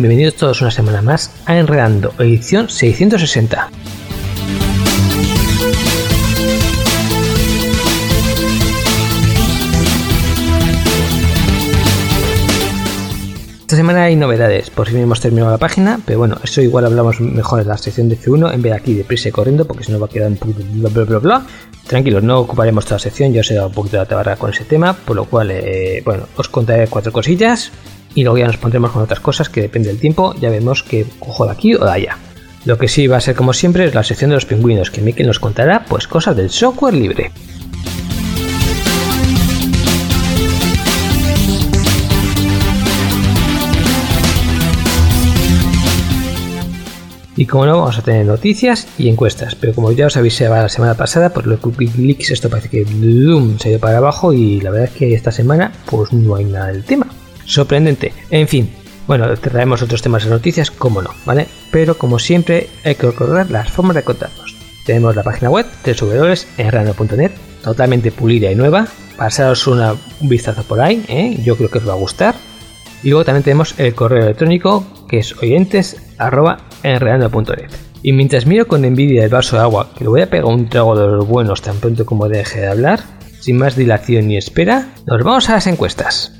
Bienvenidos todos una semana más a Enredando, edición 660. Esta semana hay novedades, por fin hemos terminado la página, pero bueno, eso igual hablamos mejor en la sección de F1 en vez de aquí de prisa y corriendo, porque si no va a quedar un poquito bla bla bla bla. Tranquilos, no ocuparemos toda la sección, ya os he dado un poquito de la tabarra con ese tema, por lo cual, eh, bueno, os contaré cuatro cosillas y luego ya nos pondremos con otras cosas que depende del tiempo, ya vemos que cojo de aquí o de allá. Lo que sí va a ser como siempre es la sección de los pingüinos, que Mikel nos contará pues cosas del software libre. Y como no, vamos a tener noticias y encuestas. Pero como ya os avisé la semana pasada, por lo que Wikileaks esto parece que se ha ido para abajo y la verdad es que esta semana pues no hay nada del tema sorprendente. En fin, bueno, traemos otros temas de noticias, como no, ¿vale? Pero como siempre, hay que recordar las formas de contarnos. Tenemos la página web www.enrano.net, totalmente pulida y nueva. Pasaros una, un vistazo por ahí, ¿eh? yo creo que os va a gustar. Y luego también tenemos el correo electrónico que es oyentes.enredando.net. Y mientras miro con envidia el vaso de agua, que le voy a pegar un trago de los buenos tan pronto como deje de hablar, sin más dilación ni espera, nos vamos a las encuestas.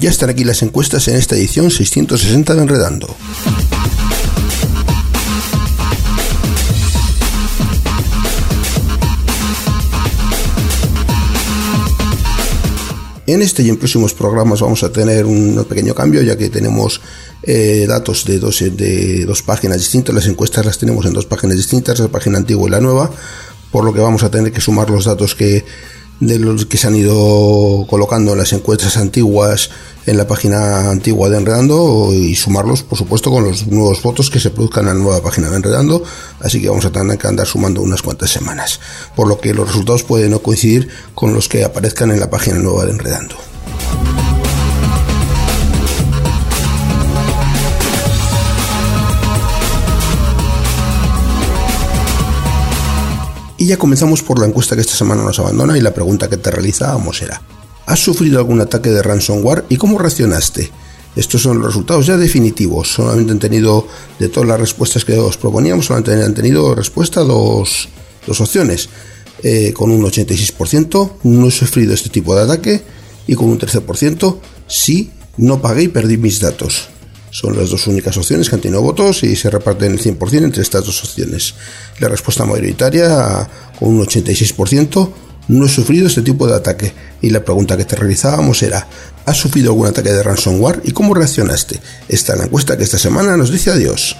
Ya están aquí las encuestas en esta edición 660 de Enredando. En este y en próximos programas vamos a tener un pequeño cambio, ya que tenemos eh, datos de dos, de dos páginas distintas. Las encuestas las tenemos en dos páginas distintas, la página antigua y la nueva, por lo que vamos a tener que sumar los datos que de los que se han ido colocando las encuestas antiguas en la página antigua de Enredando y sumarlos, por supuesto, con los nuevos votos que se produzcan en la nueva página de Enredando. Así que vamos a tener que andar sumando unas cuantas semanas, por lo que los resultados pueden no coincidir con los que aparezcan en la página nueva de Enredando. Ya comenzamos por la encuesta que esta semana nos abandona y la pregunta que te realizábamos era, ¿has sufrido algún ataque de ransomware y cómo reaccionaste? Estos son los resultados ya definitivos. Solamente han tenido, de todas las respuestas que os proponíamos, solamente han tenido respuesta dos, dos opciones. Eh, con un 86% no he sufrido este tipo de ataque y con un 13% sí, no pagué y perdí mis datos. Son las dos únicas opciones que han tenido votos y se reparten el 100% entre estas dos opciones. La respuesta mayoritaria, con un 86%, no he sufrido este tipo de ataque. Y la pregunta que te realizábamos era, ¿has sufrido algún ataque de ransomware y cómo reaccionaste? Esta es la encuesta que esta semana nos dice adiós.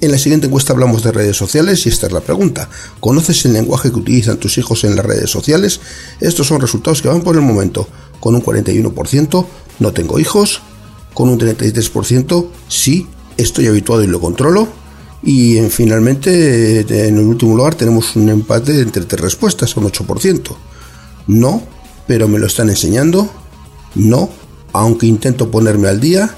En la siguiente encuesta hablamos de redes sociales y esta es la pregunta. ¿Conoces el lenguaje que utilizan tus hijos en las redes sociales? Estos son resultados que van por el momento. Con un 41%, no tengo hijos. Con un 33%, sí, estoy habituado y lo controlo. Y en, finalmente, en el último lugar, tenemos un empate entre tres respuestas, un 8%. No, pero me lo están enseñando. No, aunque intento ponerme al día,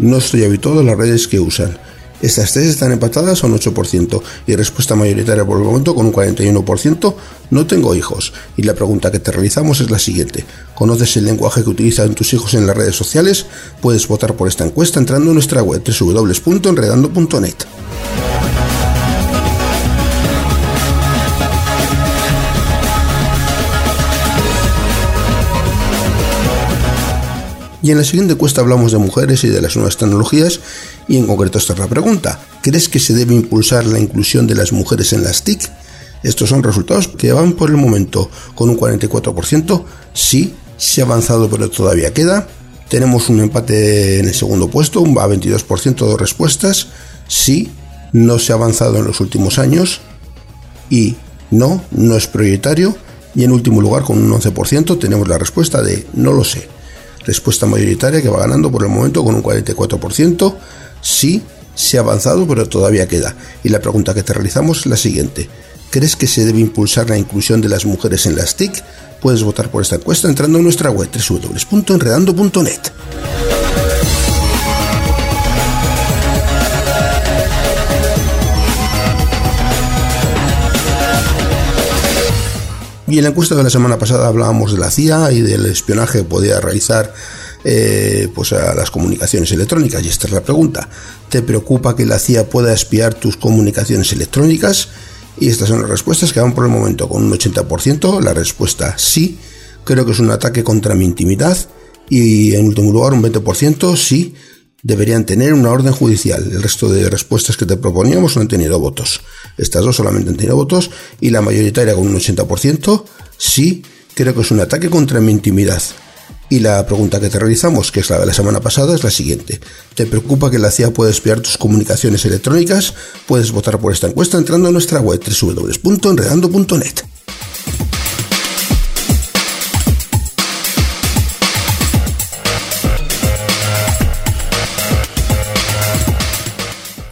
no estoy habituado a las redes que usan. Estas tres están empatadas a un 8% y respuesta mayoritaria por el momento con un 41%, no tengo hijos. Y la pregunta que te realizamos es la siguiente. ¿Conoces el lenguaje que utilizan tus hijos en las redes sociales? Puedes votar por esta encuesta entrando en nuestra web www.enredando.net. Y en la siguiente encuesta hablamos de mujeres y de las nuevas tecnologías y en concreto esta es la pregunta. ¿Crees que se debe impulsar la inclusión de las mujeres en las TIC? Estos son resultados que van por el momento con un 44%. Sí, se ha avanzado pero todavía queda. Tenemos un empate en el segundo puesto, un 22% de respuestas. Sí, no se ha avanzado en los últimos años. Y no, no es prioritario. Y en último lugar, con un 11%, tenemos la respuesta de no lo sé. Respuesta mayoritaria que va ganando por el momento con un 44%. Sí, se ha avanzado, pero todavía queda. Y la pregunta que te realizamos es la siguiente. ¿Crees que se debe impulsar la inclusión de las mujeres en las TIC? Puedes votar por esta encuesta entrando en nuestra web www.enredando.net. Y en la encuesta de la semana pasada hablábamos de la CIA y del espionaje que podía realizar eh, pues a las comunicaciones electrónicas. Y esta es la pregunta. ¿Te preocupa que la CIA pueda espiar tus comunicaciones electrónicas? Y estas son las respuestas que van por el momento con un 80%. La respuesta sí. Creo que es un ataque contra mi intimidad. Y en último lugar un 20% sí deberían tener una orden judicial. El resto de respuestas que te proponíamos no han tenido votos. Estas dos solamente han tenido votos y la mayoritaria con un 80% sí creo que es un ataque contra mi intimidad. Y la pregunta que te realizamos, que es la de la semana pasada, es la siguiente. ¿Te preocupa que la CIA pueda espiar tus comunicaciones electrónicas? Puedes votar por esta encuesta entrando a nuestra web www.enredando.net.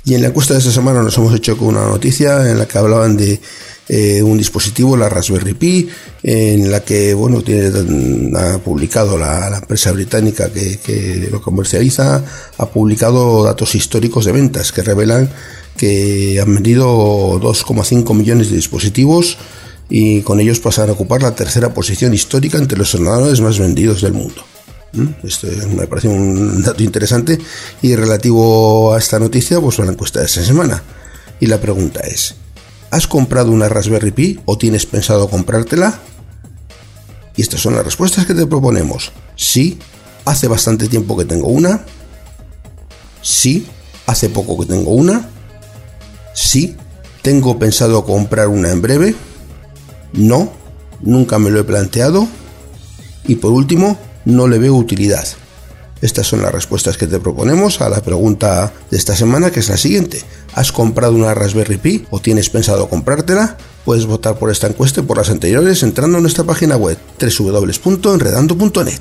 Y en la encuesta de esta semana nos hemos hecho con una noticia en la que hablaban de eh, un dispositivo, la Raspberry Pi, en la que bueno tiene ha publicado la, empresa británica que, lo comercializa, ha publicado datos históricos de ventas que revelan que han vendido 2,5 millones de dispositivos y con ellos pasan a ocupar la tercera posición histórica entre los ordenadores más vendidos del mundo. Esto me parece un dato interesante y relativo a esta noticia, pues la encuesta de esta semana. Y la pregunta es, ¿has comprado una Raspberry Pi o tienes pensado comprártela? Y estas son las respuestas que te proponemos. Sí, hace bastante tiempo que tengo una. Sí, hace poco que tengo una. Sí, tengo pensado comprar una en breve. No, nunca me lo he planteado. Y por último, no le veo utilidad. Estas son las respuestas que te proponemos a la pregunta de esta semana, que es la siguiente. ¿Has comprado una Raspberry Pi o tienes pensado comprártela? Puedes votar por esta encuesta y por las anteriores entrando en nuestra página web www.enredando.net.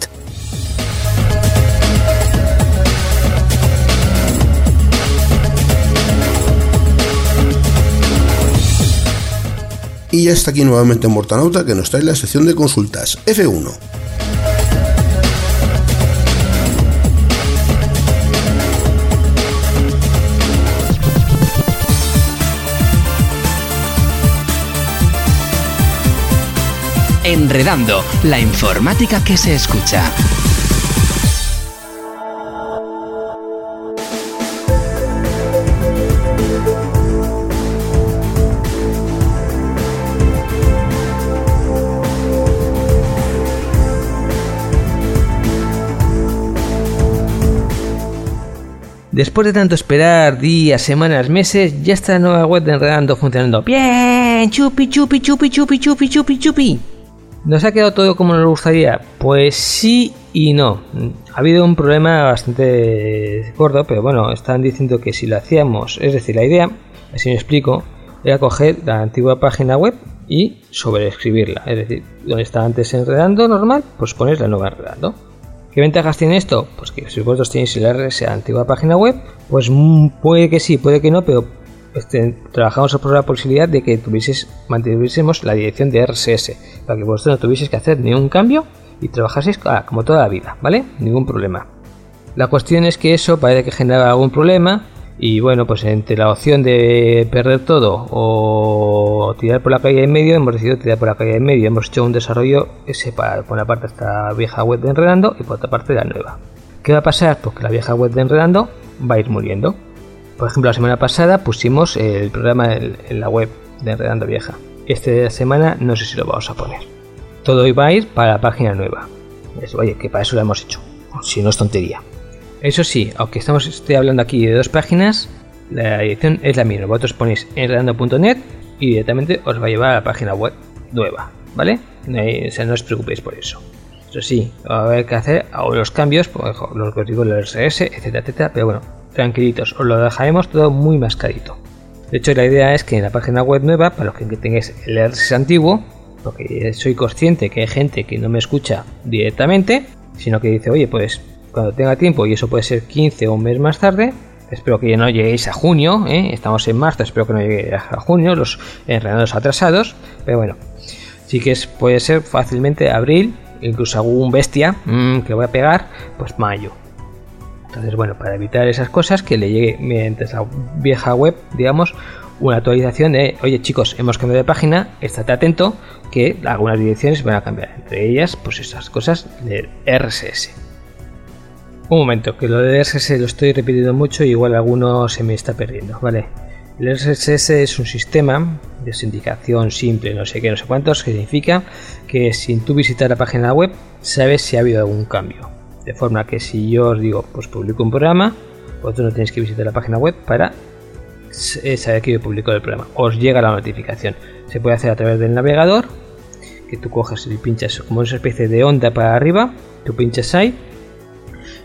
Y ya está aquí nuevamente Mortanauta que nos trae la sección de consultas F1. Enredando, la informática que se escucha. Después de tanto esperar días, semanas, meses, ya está la nueva web de Enredando funcionando. Bien, chupi, chupi, chupi, chupi, chupi, chupi, chupi. ¿Nos ha quedado todo como nos gustaría? Pues sí y no. Ha habido un problema bastante gordo, pero bueno, están diciendo que si lo hacíamos, es decir, la idea, así me explico, era coger la antigua página web y sobreescribirla. Es decir, donde está antes enredando normal, pues pones la nueva enredando. ¿Qué ventajas tiene esto? Pues que si vosotros tenéis el RS a la antigua página web, pues mm, puede que sí, puede que no, pero este, trabajamos por la posibilidad de que tuvieses, mantuviésemos la dirección de RSS, para que vosotros no tuvieseis que hacer ningún cambio y trabajaseis ah, como toda la vida, ¿vale? Ningún problema. La cuestión es que eso parece que genera algún problema y bueno, pues entre la opción de perder todo o tirar por la calle en medio, hemos decidido tirar por la calle en medio. Hemos hecho un desarrollo ese para, por una parte esta vieja web de Enredando y por otra parte la nueva. ¿Qué va a pasar? Pues que la vieja web de Enredando va a ir muriendo. Por ejemplo, la semana pasada pusimos el programa en, la web de Enredando Vieja. Esta semana no sé si lo vamos a poner. Todo iba a ir para la página nueva. oye, que para eso lo hemos hecho. Si no es tontería. Eso sí, aunque estamos estoy hablando aquí de dos páginas, la dirección es la misma. Vosotros ponéis enredando.net y directamente os va a llevar a la página web nueva, ¿vale? No, o sea, no os preocupéis por eso. Eso sí, va a haber que hacer algunos cambios, por ejemplo, los que os digo, el RSS, etcétera, etcétera, pero bueno, tranquilitos, os lo dejaremos todo muy mascarito. De hecho, la idea es que en la página web nueva, para los que tengáis el RSS antiguo, porque soy consciente que hay gente que no me escucha directamente, sino que dice, oye, pues cuando tenga tiempo, y eso puede ser 15 o un mes más tarde, espero que ya no lleguéis a junio, ¿eh? estamos en marzo, espero que no lleguéis a junio, los enredados atrasados, pero bueno, sí que es, puede ser fácilmente abril, incluso algún bestia mm, que voy a pegar, pues mayo. Entonces, bueno, para evitar esas cosas, que le llegue mediante esa vieja web, digamos, una actualización de, oye chicos, hemos cambiado de página, estate atento que algunas direcciones van a cambiar, entre ellas, pues esas cosas del RSS. Un momento, que lo de RSS lo estoy repitiendo mucho y igual alguno se me está perdiendo, ¿vale? El RSS es un sistema de sindicación simple, no sé qué, no sé cuántos, que significa que sin tú visitar la página web sabes si ha habido algún cambio. De forma que si yo os digo, pues publico un programa, vosotros no tenéis que visitar la página web para eh, saber que yo publico el programa. Os llega la notificación. Se puede hacer a través del navegador, que tú coges y pinchas como una especie de onda para arriba, tú pinchas ahí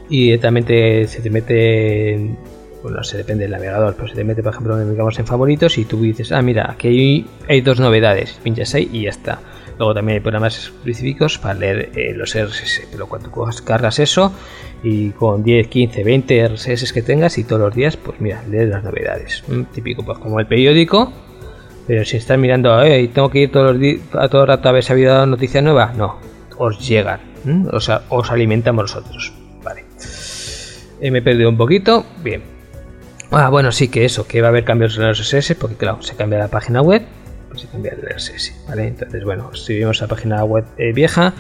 y directamente se te mete bueno, se depende del navegador, pero se te mete, por ejemplo, digamos, en favoritos y tú dices, ah, mira, aquí hay, dos novedades, pinchas ahí y ya está. Luego también hay programas específicos para leer eh, los RSS, pero cuando cargas eso y con 10, 15, 20 RSS que tengas y todos los días, pues mira, lees las novedades. Típico, pues como el periódico, pero si estás mirando, hey, tengo que ir todos los días, a todo rato a ver si ha habido noticia nueva, no, os llegan, o sea, os alimentamos nosotros. Eh, me he perdido un poquito. Bien. Ah, bueno, sí que eso, que va a haber cambios en el RSS, porque claro, se cambia la página web, pues cambia el RSS, ¿vale? Entonces, bueno, subimos la página web eh, vieja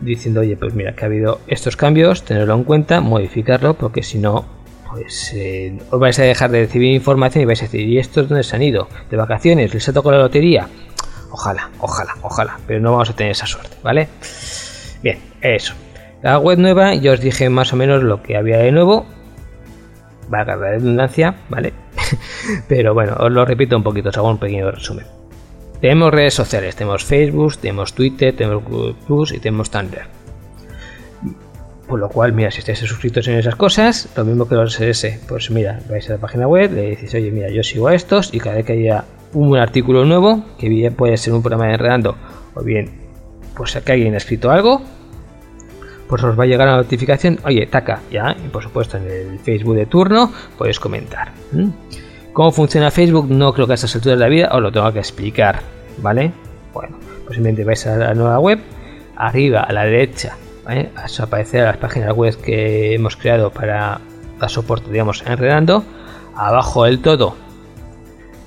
diciendo, oye, pues mira, que ha habido estos cambios, tenerlo en cuenta, modificarlo, porque si no, pues eh, os vais a dejar de recibir información y vais a decir, ¿y estos dónde se han ido? ¿De vacaciones? ¿Les ha tocado la lotería? Ojalá, ojalá, ojalá, pero no vamos a tener esa suerte, ¿vale? Bien, eso. La web nueva, yo os dije más o menos lo que había de nuevo. Va a la redundancia, ¿vale? Pero bueno, os lo repito un poquito, os hago un pequeño resumen. Tenemos redes sociales, tenemos Facebook, tenemos Twitter, tenemos Google Plus y tenemos Tumblr. Por lo cual, mira, si estáis suscritos en esas cosas, lo mismo que los SS, pues mira, vais a la página web, le decís, oye, mira, yo sigo a estos y cada vez que haya un artículo nuevo, que bien puede ser un programa de enredando o bien pues que alguien ha escrito algo, pues os va a llegar la notificación, oye, taca, ya, y por supuesto en el Facebook de turno podéis comentar. ¿Cómo funciona Facebook? No creo que a estas alturas de la vida os lo tenga que explicar, ¿vale? Bueno, pues vais a la nueva web, arriba a la derecha. Os aparecerá las páginas web que hemos creado para dar soporte, digamos, enredando. Abajo del todo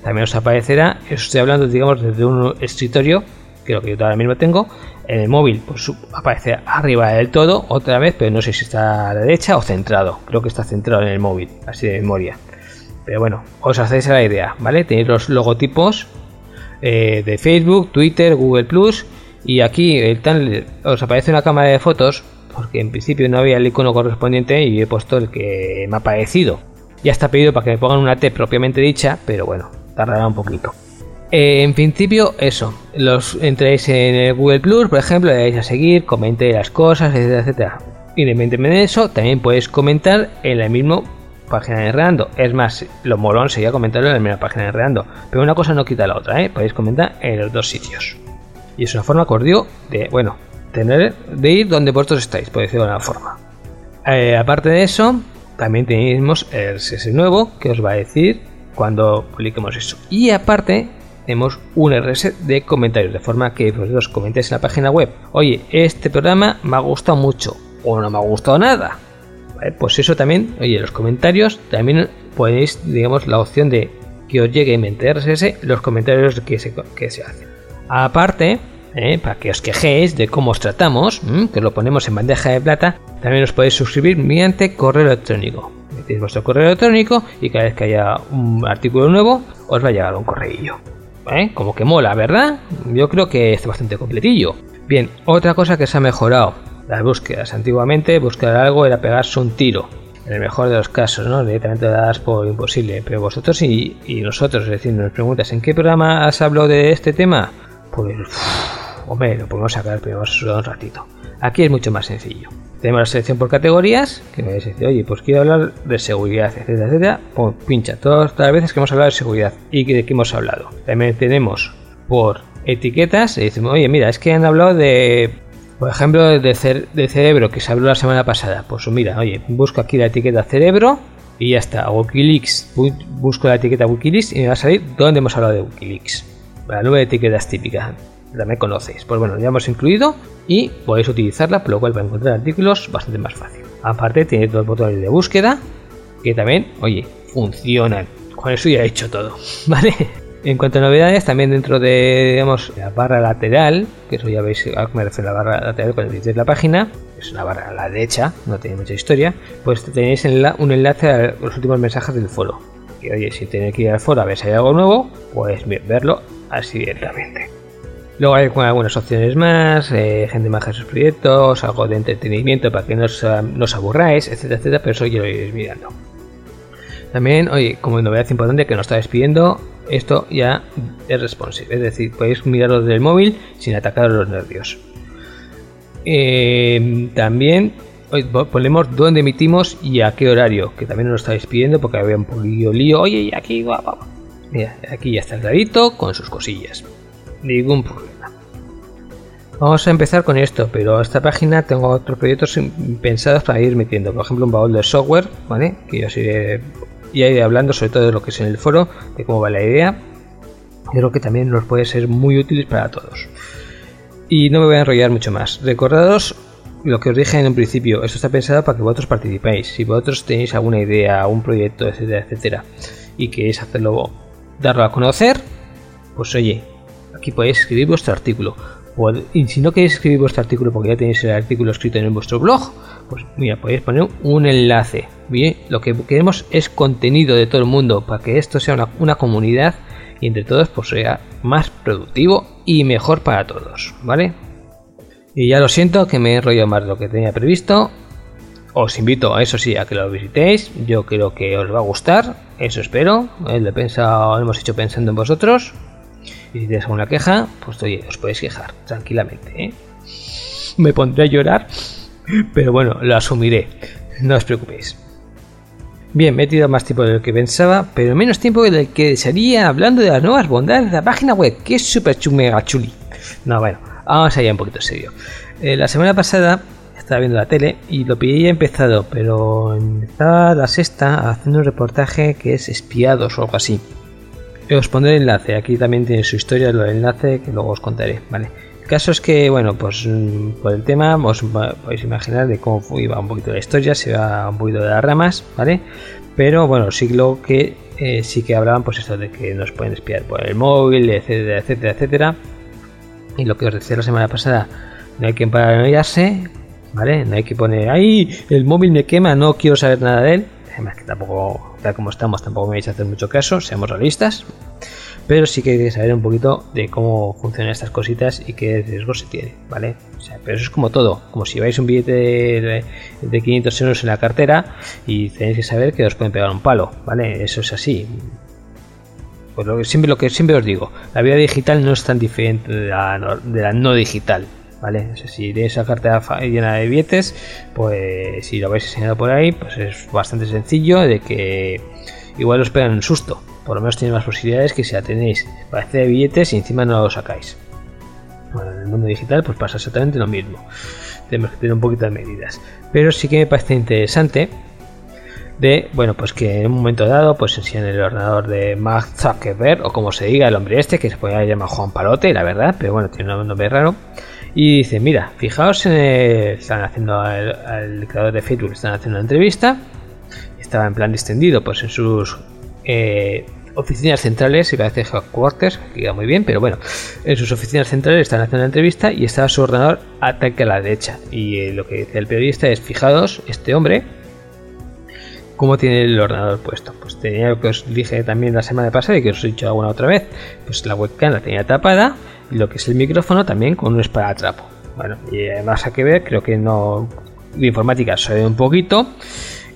también os aparecerá, estoy hablando, digamos, desde un escritorio, que lo que yo ahora mismo tengo, en el móvil pues aparece arriba del todo otra vez, pero no sé si está a la derecha o centrado. Creo que está centrado en el móvil, así de memoria. Pero bueno, os hacéis la idea, ¿vale? Tenéis los logotipos eh, de Facebook, Twitter, Google Plus y aquí el os aparece una cámara de fotos porque en principio no había el icono correspondiente y he puesto el que me ha parecido. Ya está pedido para que me pongan una T propiamente dicha, pero bueno, tardará un poquito. Eh, en principio, eso. Los entréis en el Google Plus, por ejemplo, le dais a seguir, comentéis las cosas, etcétera, etcétera. Independientemente de eso, también podéis comentar en la misma página de Reando. Es más, lo molón sería comentarlo en la misma página de Reando. Pero una cosa no quita la otra, ¿eh? Podéis comentar en los dos sitios. Y es una forma cordial de, bueno, tener, de ir donde vosotros estáis, por decirlo de una forma. Eh, aparte de eso, también tenemos el RSS nuevo que os va a decir cuando publiquemos eso. Y aparte, tenemos un RSS de comentarios, de forma que vosotros comentéis en la página web, oye, este programa me ha gustado mucho o no me ha gustado nada. Pues eso también, oye, los comentarios también podéis, digamos, la opción de que os llegue en RSS los comentarios que se, que se hacen. Aparte, ¿eh? para que os quejéis de cómo os tratamos, que lo ponemos en bandeja de plata, también os podéis suscribir mediante correo electrónico. Metéis vuestro correo electrónico y cada vez que haya un artículo nuevo, os va a llegar un correo. ¿eh? Como que mola, ¿verdad? Yo creo que está bastante completillo. Bien, otra cosa que se ha mejorado, las búsquedas. Antiguamente buscar algo era pegarse un tiro. En el mejor de los casos, ¿no? Directamente lo das por imposible. Pero vosotros y, nosotros, es decir, nos preguntas, ¿en qué programa has hablado de este tema? Pues, hombre, lo podemos sacar, pero vamos a un ratito. Aquí es mucho más sencillo. Tenemos la selección por categorías, que me decir, oye, pues quiero hablar de seguridad, etcétera, etcétera. Pues pincha todas las veces que hemos hablado de seguridad y de qué hemos hablado. También tenemos por etiquetas, y decimos, oye, mira, es que han hablado de, por ejemplo, de, cerebro, que se habló la semana pasada. Pues mira, oye, busco aquí la etiqueta cerebro y ya está. Wikileaks, busco la etiqueta Wikileaks y me va a salir dónde hemos hablado de Wikileaks. La nube de etiquetas típica me conocéis. Pues bueno, ya hemos incluido y podéis utilizarla, por lo cual a encontrar artículos bastante más fácil. Aparte, tiene dos botones de búsqueda que también, oye, funcionan. Con eso ya he hecho todo, ¿vale? En cuanto a novedades, también dentro de, digamos, la barra lateral, que eso ya veis a qué me refiero a la barra lateral cuando visitéis la página, es una barra a la derecha, no tiene mucha historia, pues tenéis un enlace a los últimos mensajes del foro. Que oye, si tenéis que ir al foro a ver si hay algo nuevo, pues verlo así directamente. Luego hay algunas opciones más, eh, gente más sus proyectos, algo de entretenimiento para que no os, aburráis, etcétera, etcétera, pero eso ya lo iréis mirando. También, oye, como novedad importante que nos está despidiendo, esto ya es responsive, es decir, podéis mirarlo desde el móvil sin atacar los nervios. Eh, también hoy ponemos dónde emitimos y a qué horario, que también nos estáis pidiendo porque había un poquillo lío. Oye, y aquí, Mira, aquí ya está el clarito con sus cosillas ningún problema. Vamos a empezar con esto, pero esta página tengo otros proyectos pensados para ir metiendo. Por ejemplo, un baúl de software, ¿vale? Que yo iré, ya iré hablando sobre todo de lo que es en el foro, de cómo va la idea. Creo que también nos puede ser muy útil para todos. Y no me voy a enrollar mucho más. Recordaros lo que os dije en un principio. Esto está pensado para que vosotros participéis. Si vosotros tenéis alguna idea, un proyecto, etcétera, etcétera, y queréis hacerlo, darlo a conocer, pues oye, aquí podéis escribir vuestro artículo. Y si no queréis escribir vuestro artículo porque ya tenéis el artículo escrito en vuestro blog, pues mira, podéis poner un enlace. Bien, lo que queremos es contenido de todo el mundo para que esto sea una, comunidad y entre todos pues sea más productivo y mejor para todos, ¿vale? Y ya lo siento que me he enrollado más de lo que tenía previsto. Os invito a eso sí a que lo visitéis. Yo creo que os va a gustar. Eso espero. ¿eh? Lo, lo hemos hecho pensando en vosotros. Y si tenéis alguna queja, pues oye, os podéis quejar tranquilamente. ¿eh? Me pondré a llorar, pero bueno, lo asumiré. No os preocupéis. Bien, me he tirado más tiempo de lo que pensaba, pero menos tiempo del que desearía hablando de las nuevas bondades de la página web, que es súper mega chuli. No, bueno, vamos allá un poquito serio. Eh, la semana pasada estaba viendo la tele y lo pillé empezado, pero estaba la sexta haciendo un reportaje que es espiados o algo así. Os pondré el enlace, aquí también tiene su historia, el enlace que luego os contaré, ¿vale? El caso es que, bueno, pues mm, por el tema os podéis imaginar de cómo iba un poquito la historia, se va un poquito de las ramas, ¿vale? Pero bueno, sí lo que eh, sí que hablaban, pues esto de que nos pueden espiar por el móvil, etcétera, etcétera, etcétera. Y lo que os decía la semana pasada, no hay que paranoiarse, ¿vale? No hay que poner, ¡ay! El móvil me quema, no quiero saber nada de él. Además que tampoco tal como estamos, tampoco me vais a hacer mucho caso, seamos realistas. pero sí que hay que saber un poquito de cómo funcionan estas cositas y qué riesgo se tiene, ¿vale? O sea, pero eso es como todo, como si vais un billete de, de 500 euros en la cartera y tenéis que saber que os pueden pegar un palo, ¿vale? Eso es así. Pues lo que siempre, lo que siempre os digo, la vida digital no es tan diferente de la no, de la no digital, ¿vale? O sea, si tenéis esa cartera llena de billetes, pues si lo vais enseñando por ahí, pues es bastante sencillo de que igual os pegan un susto. Por lo menos tiene más posibilidades que si la tenéis para hacer billetes y encima no lo sacáis. Bueno, en el mundo digital pues pasa exactamente lo mismo. Tenemos que tener un poquito de medidas. Pero sí que me parece interesante de, bueno, pues que en un momento dado pues enseñan el ordenador de Mark Zuckerberg o como se diga el hombre este que se puede llamar Juan Palote, la verdad, pero bueno, tiene un nombre raro. Y dice, mira, fijaos el, están haciendo al, creador de Facebook, están haciendo una entrevista, estaba en plan distendido pues en sus eh, oficinas centrales, y parece headquarters, que queda muy bien, pero bueno, en sus oficinas centrales están haciendo una entrevista y estaba su ordenador ataque a la derecha. Y eh, lo que dice el periodista es, fijaos, este hombre, cómo tiene el ordenador puesto. Pues tenía lo que os dije también la semana pasada y que os he dicho alguna otra vez, pues la webcam la tenía tapada lo que es el micrófono también con un esparatrapo. Bueno, y además a que ver, creo que no de informática sabe un poquito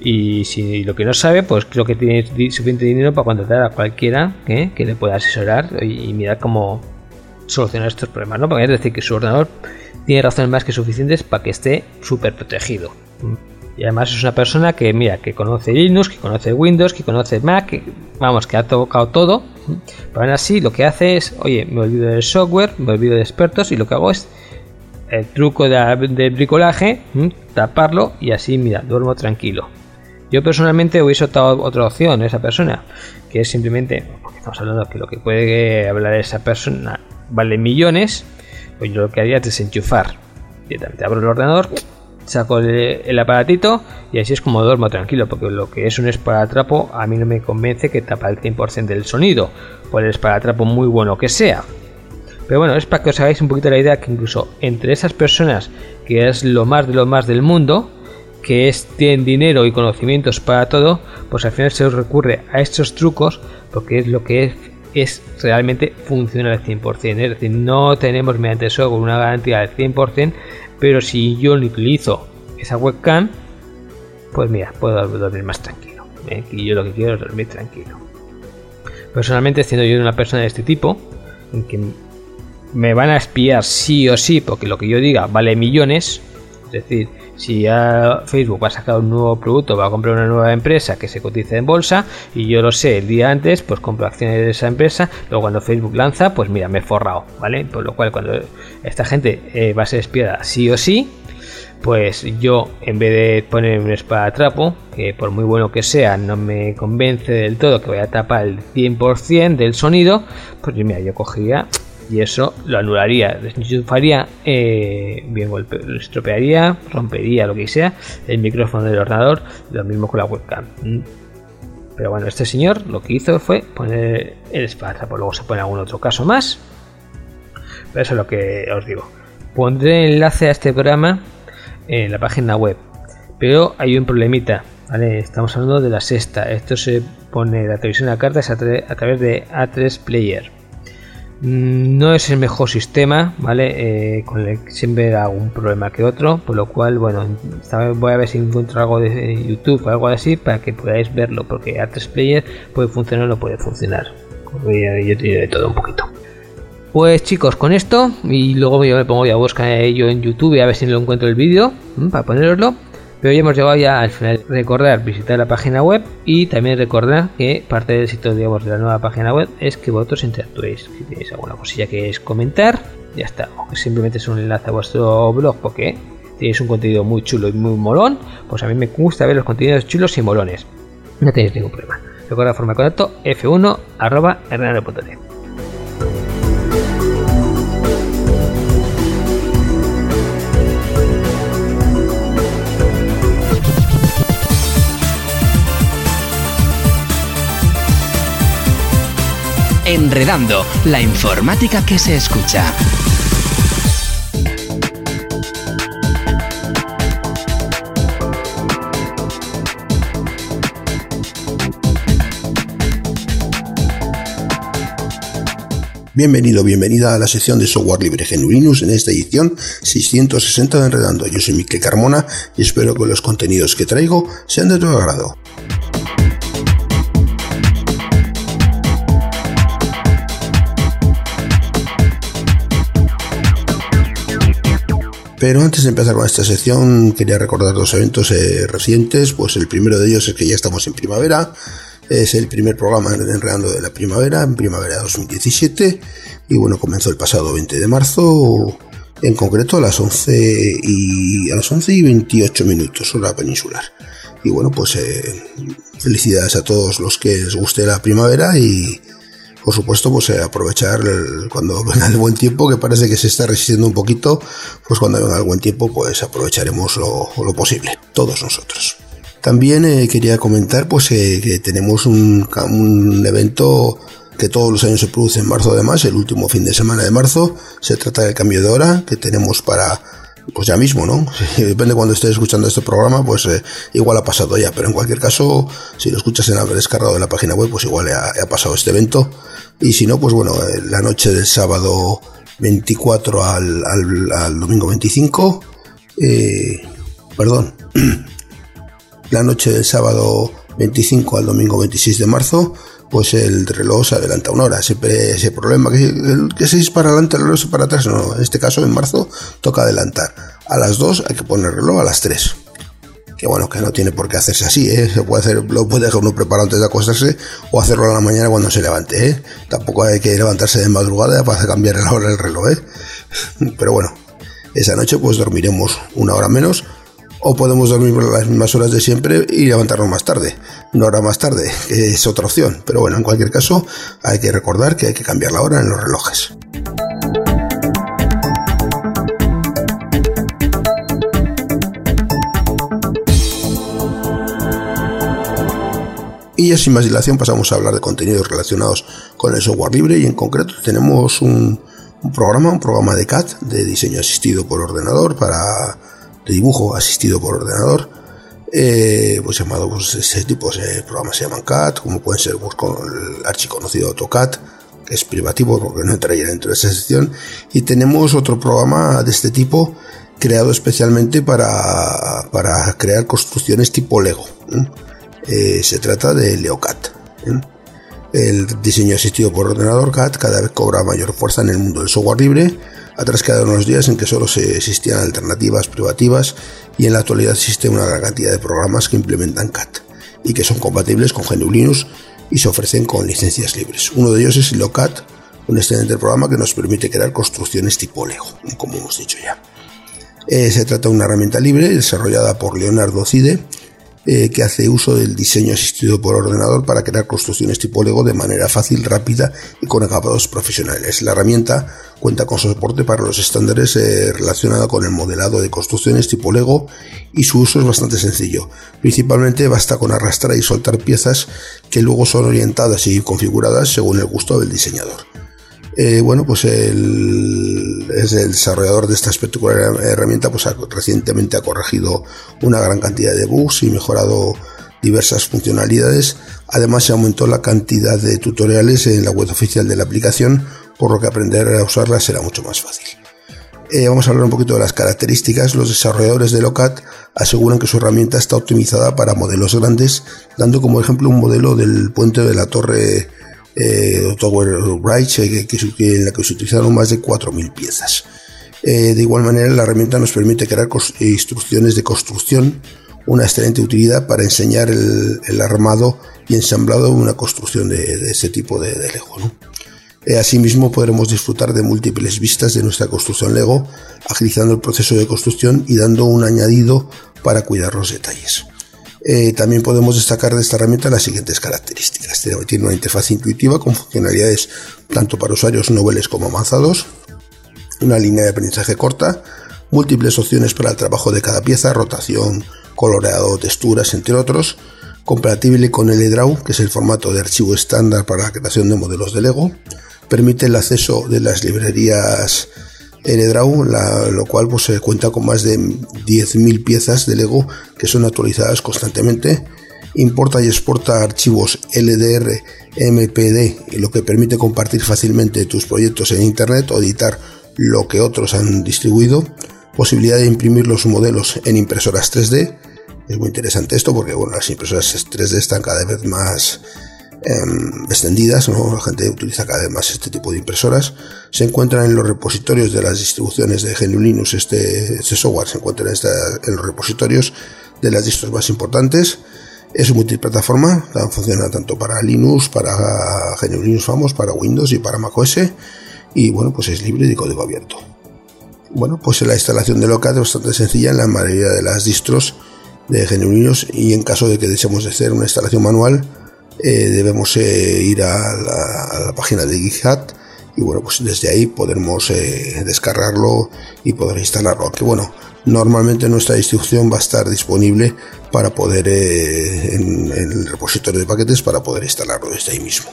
y si lo que no sabe, pues creo que tiene suficiente dinero para contratar a cualquiera ¿eh? que le pueda asesorar y, mirar cómo solucionar estos problemas, ¿no? Porque es decir que su ordenador tiene razones más que suficientes para que esté súper protegido. Y además es una persona que, mira, que conoce Linux, que conoce Windows, que conoce Mac, vamos, que ha tocado todo. Pero aún así lo que hace es, oye, me olvido del software, me olvido de expertos y lo que hago es el truco de, bricolaje, taparlo y así, mira, duermo tranquilo. Yo personalmente hubiese optado otra opción, esa persona, que es simplemente, porque estamos hablando que lo que puede hablar esa persona vale millones, pues yo lo que haría es desenchufar. Directamente abro el ordenador, saco el, aparatito y así es como duermo tranquilo, porque lo que es un esparatrapo a mí no me convence que tapa el 100% del sonido, por el esparatrapo muy bueno que sea. Pero bueno, es para que os hagáis un poquito la idea que incluso entre esas personas, que es lo más de lo más del mundo, que es, tienen dinero y conocimientos para todo, pues al final se os recurre a estos trucos porque es lo que es, es realmente funciona al 100%. Es decir, no tenemos mediante software una garantía del 100%, pero si yo no utilizo esa webcam, pues mira, puedo dormir más tranquilo. ¿eh? Y yo lo que quiero es dormir tranquilo. Personalmente, siendo yo una persona de este tipo, en que me van a espiar sí o sí, porque lo que yo diga vale millones, es decir, si ya Facebook va a sacar un nuevo producto, va a comprar una nueva empresa que se cotiza en bolsa y yo lo sé el día antes, pues compro acciones de esa empresa, luego cuando Facebook lanza, pues mira, me he forrado, ¿vale? Por lo cual cuando esta gente eh, va a ser espiada sí o sí, pues yo en vez de poner un espadatrapo, que por muy bueno que sea no me convence del todo que vaya a tapar el 100% del sonido, pues mira, yo cogería y eso lo anularía, desenchufaría, eh, bien golpe, estropearía, rompería lo que sea el micrófono del ordenador, lo mismo con la webcam. Pero bueno, este señor lo que hizo fue poner el pues luego se pone algún otro caso más. Pero eso es lo que os digo. Pondré enlace a este programa en la página web. Pero hay un problemita. Estamos hablando de la sexta. Esto se pone la televisión a cartas a, a través de A3 Player no es el mejor sistema, ¿vale? Eh, con el que siempre da algún problema que otro, por lo cual, bueno, voy a ver si encuentro algo de YouTube o algo así para que podáis verlo, porque Artes Player puede funcionar o no puede funcionar. Yo tiene de todo un poquito. Pues chicos, con esto, y luego yo me pongo a buscar ello en YouTube a ver si lo encuentro el vídeo para poneroslo. Pero ya hemos llegado ya al final. Recordar visitar la página web y también recordar que parte del sitio digamos, de la nueva página web es que vosotros interactuéis. Si tenéis alguna cosilla que es comentar, ya está. O simplemente es un enlace a vuestro blog porque tenéis un contenido muy chulo y muy molón, pues a mí me gusta ver los contenidos chulos y molones. No tenéis ningún problema. Recuerda forma de contacto f1 arroba Enredando, la informática que se escucha. Bienvenido, bienvenida a la sección de software libre Genuinus en esta edición 660 de Enredando. Yo soy Miquel Carmona y espero que los contenidos que traigo sean de tu agrado. Pero antes de empezar con esta sección, quería recordar dos eventos eh, recientes. Pues el primero de ellos es que ya estamos en primavera es el primer programa de Enredando de la Primavera, en primavera de 2017. Y bueno, comenzó el pasado 20 de marzo, en concreto a las 11 y, a las 11 y 28 minutos, hora peninsular. Y bueno, pues eh, felicidades a todos los que les guste la primavera y por supuesto pues eh, aprovechar cuando venga el buen tiempo que parece que se está resistiendo un poquito pues cuando venga el buen tiempo pues aprovecharemos lo, lo posible todos nosotros también eh, quería comentar pues eh, que tenemos un, evento que todos los años se produce en marzo además, el último fin de semana de marzo. Se trata del cambio de hora que tenemos para, pues ya mismo, ¿no? Depende de cuando estés escuchando este programa, pues eh, igual ha pasado ya, pero en cualquier caso, si lo escuchas en haber descargado de la página web, pues igual ha, pasado este evento. Y si no, pues bueno, la noche del sábado 24 al, al, al domingo 25, perdón, la noche del sábado 25 al domingo 26 de marzo, pues el reloj se adelanta una hora. Siempre ese problema que, se dispara adelante, el reloj se para atrás. No, en este caso, en marzo, toca adelantar. A las 2 hay que poner el reloj a las 3. Que bueno, que no tiene por qué hacerse así, ¿eh? Se puede hacer, lo puede dejar uno preparado antes de acostarse o hacerlo a la mañana cuando se levante, ¿eh? Tampoco hay que levantarse de madrugada para cambiar la hora del reloj, ¿eh? Pero bueno, esa noche pues dormiremos una hora menos o podemos dormir las mismas horas de siempre y levantarnos más tarde, una hora más tarde, que es otra opción. Pero bueno, en cualquier caso, hay que recordar que hay que cambiar la hora en los relojes. Y ya sin más dilación pasamos a hablar de contenidos relacionados con el software libre y en concreto tenemos un, un programa, un programa de CAD de diseño asistido por ordenador para de dibujo asistido por ordenador, eh, pues llamado pues, ese tipo de programas se llaman CAD, como pueden ser pues, con el archiconocido AutoCAD, que es privativo porque no entraría dentro de esa sección, y tenemos otro programa de este tipo creado especialmente para, para crear construcciones tipo Lego. Eh, se trata de LeoCAD. El diseño asistido por ordenador CAD cada vez cobra mayor fuerza en el mundo del software libre Atrás quedaron unos días en que solo se existían alternativas privativas y en la actualidad existe una gran cantidad de programas que implementan CAD y que son compatibles con GNU Linux y se ofrecen con licencias libres. Uno de ellos es LoCAD, un excelente programa que nos permite crear construcciones tipo Lego, como hemos dicho ya. Eh, se trata de una herramienta libre desarrollada por Leonardo Cide eh, que hace uso del diseño asistido por ordenador para crear construcciones tipo Lego de manera fácil, rápida y con acabados profesionales. La herramienta cuenta con soporte para los estándares eh, relacionados con el modelado de construcciones tipo Lego y su uso es bastante sencillo. Principalmente basta con arrastrar y soltar piezas que luego son orientadas y configuradas según el gusto del diseñador. Eh, bueno, pues el, es el desarrollador de esta espectacular herramienta, pues recientemente ha corregido una gran cantidad de bugs y mejorado diversas funcionalidades. Además, se aumentó la cantidad de tutoriales en la web oficial de la aplicación, por lo que aprender a usarla será mucho más fácil. Eh, vamos a hablar un poquito de las características. Los desarrolladores de Locat aseguran que su herramienta está optimizada para modelos grandes, dando como ejemplo un modelo del puente de la torre eh, Tower Bridge, eh, que, en la que se utilizaron más de 4.000 piezas. Eh, de igual manera, la herramienta nos permite crear instrucciones de construcción, una excelente utilidad para enseñar el, armado y ensamblado de una construcción de, ese tipo de, Lego. asimismo, podremos disfrutar de múltiples vistas de nuestra construcción Lego, agilizando el proceso de construcción y dando un añadido para cuidar los detalles. Eh, también podemos destacar de esta herramienta las siguientes características. Tiene una interfaz intuitiva con funcionalidades tanto para usuarios noveles como avanzados, una línea de aprendizaje corta, múltiples opciones para el trabajo de cada pieza, rotación, coloreado, texturas, entre otros, compatible con el EDRAW, que es el formato de archivo estándar para la creación de modelos de Lego, permite el acceso de las librerías Eredraw, la, lo cual pues, se cuenta con más de 10.000 piezas de Lego que son actualizadas constantemente. importa y exporta archivos LDR, MPD, lo que permite compartir fácilmente tus proyectos en Internet o editar lo que otros han distribuido, posibilidad de imprimir los modelos en impresoras 3D. Es muy interesante esto porque bueno, las impresoras 3D están cada vez más em, extendidas, la gente utiliza cada vez más este tipo de impresoras. Se encuentran en los repositorios de las distribuciones de GNU Linux, este, este software se encuentra en, los repositorios de las distros más importantes. Es multiplataforma, funciona tanto para Linux, para GNU Linux Famos, para Windows y para macOS. Y bueno, pues es libre de código abierto. Bueno, pues la instalación de Locat es bastante sencilla en la mayoría de las distros de genuinos y en caso de que deseemos hacer una instalación manual eh, debemos eh, ir a la, página de GitHub y bueno pues desde ahí podremos eh, descargarlo y poder instalarlo. Aunque bueno normalmente nuestra distribución va a estar disponible para poder en, el repositorio de paquetes para poder instalarlo desde ahí mismo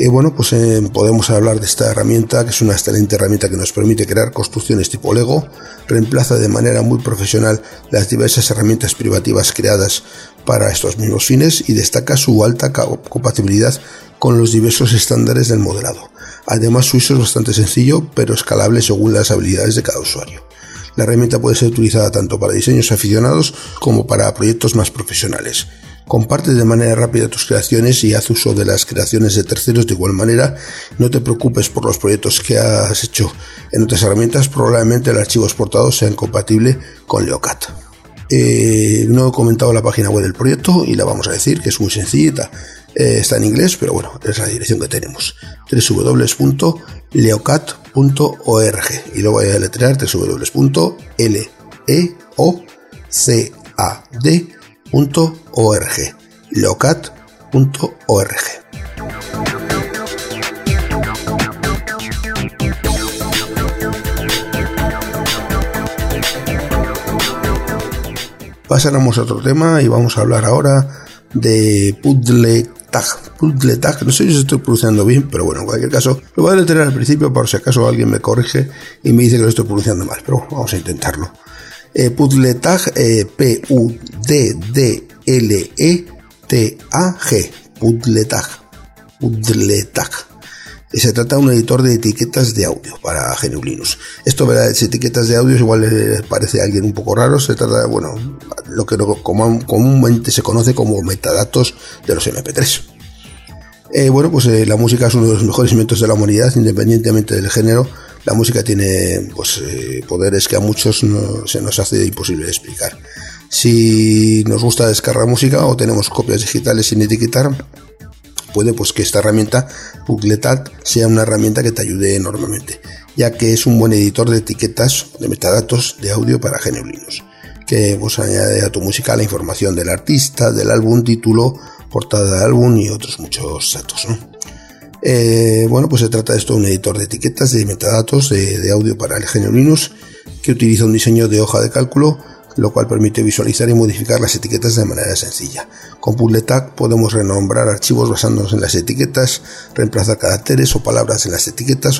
y bueno, pues podemos hablar de esta herramienta, que es una excelente herramienta que nos permite crear construcciones tipo Lego, reemplaza de manera muy profesional las diversas herramientas privativas creadas para estos mismos fines y destaca su alta compatibilidad con los diversos estándares del modelado. Además, su uso es bastante sencillo, pero escalable según las habilidades de cada usuario. La herramienta puede ser utilizada tanto para diseños aficionados como para proyectos más profesionales. Comparte de manera rápida tus creaciones y haz uso de las creaciones de terceros de igual manera. No te preocupes por los proyectos que has hecho en otras herramientas, probablemente el archivo exportado sea incompatible con Leocat. Eh, no he comentado la página web del proyecto y la vamos a decir que es muy sencillita. Eh, está en inglés, pero bueno, es la dirección que tenemos. www.leocat.org y lo voy a deletrear www.leocad .org, Pasaremos a otro tema y vamos a hablar ahora de Pudletag. Pudletag, no sé si estoy pronunciando bien, pero bueno, en cualquier caso, lo voy a detener al principio por si acaso alguien me corrige y me dice que lo estoy pronunciando mal, pero vamos a intentarlo eh, eh, P-U-D-D-L-E-T-A-G, Pudletag, Pudletag. Se trata de un editor de etiquetas de audio para GNU Linux. Esto, ¿verdad? etiquetas de audio igual le parece a alguien un poco raro. Se trata de, bueno, lo que comúnmente se conoce como metadatos de los MP3. Eh, bueno, pues eh, la música es uno de los mejores inventos de la humanidad, independientemente del género la música tiene pues, eh, poderes que a muchos se nos hace imposible de explicar. Si nos gusta descargar música o tenemos copias digitales sin etiquetar, puede pues que esta herramienta Bookletat sea una herramienta que te ayude enormemente, ya que es un buen editor de etiquetas de metadatos de audio para GNU Linux, que pues, añade a tu música la información del artista, del álbum, título, portada de álbum y otros muchos datos. Eh, bueno, pues se trata de esto de un editor de etiquetas de metadatos de, audio para el GNU que utiliza un diseño de hoja de cálculo lo cual permite visualizar y modificar las etiquetas de manera sencilla. Con Puzzletag podemos renombrar archivos basándonos en las etiquetas, reemplazar caracteres o palabras en las etiquetas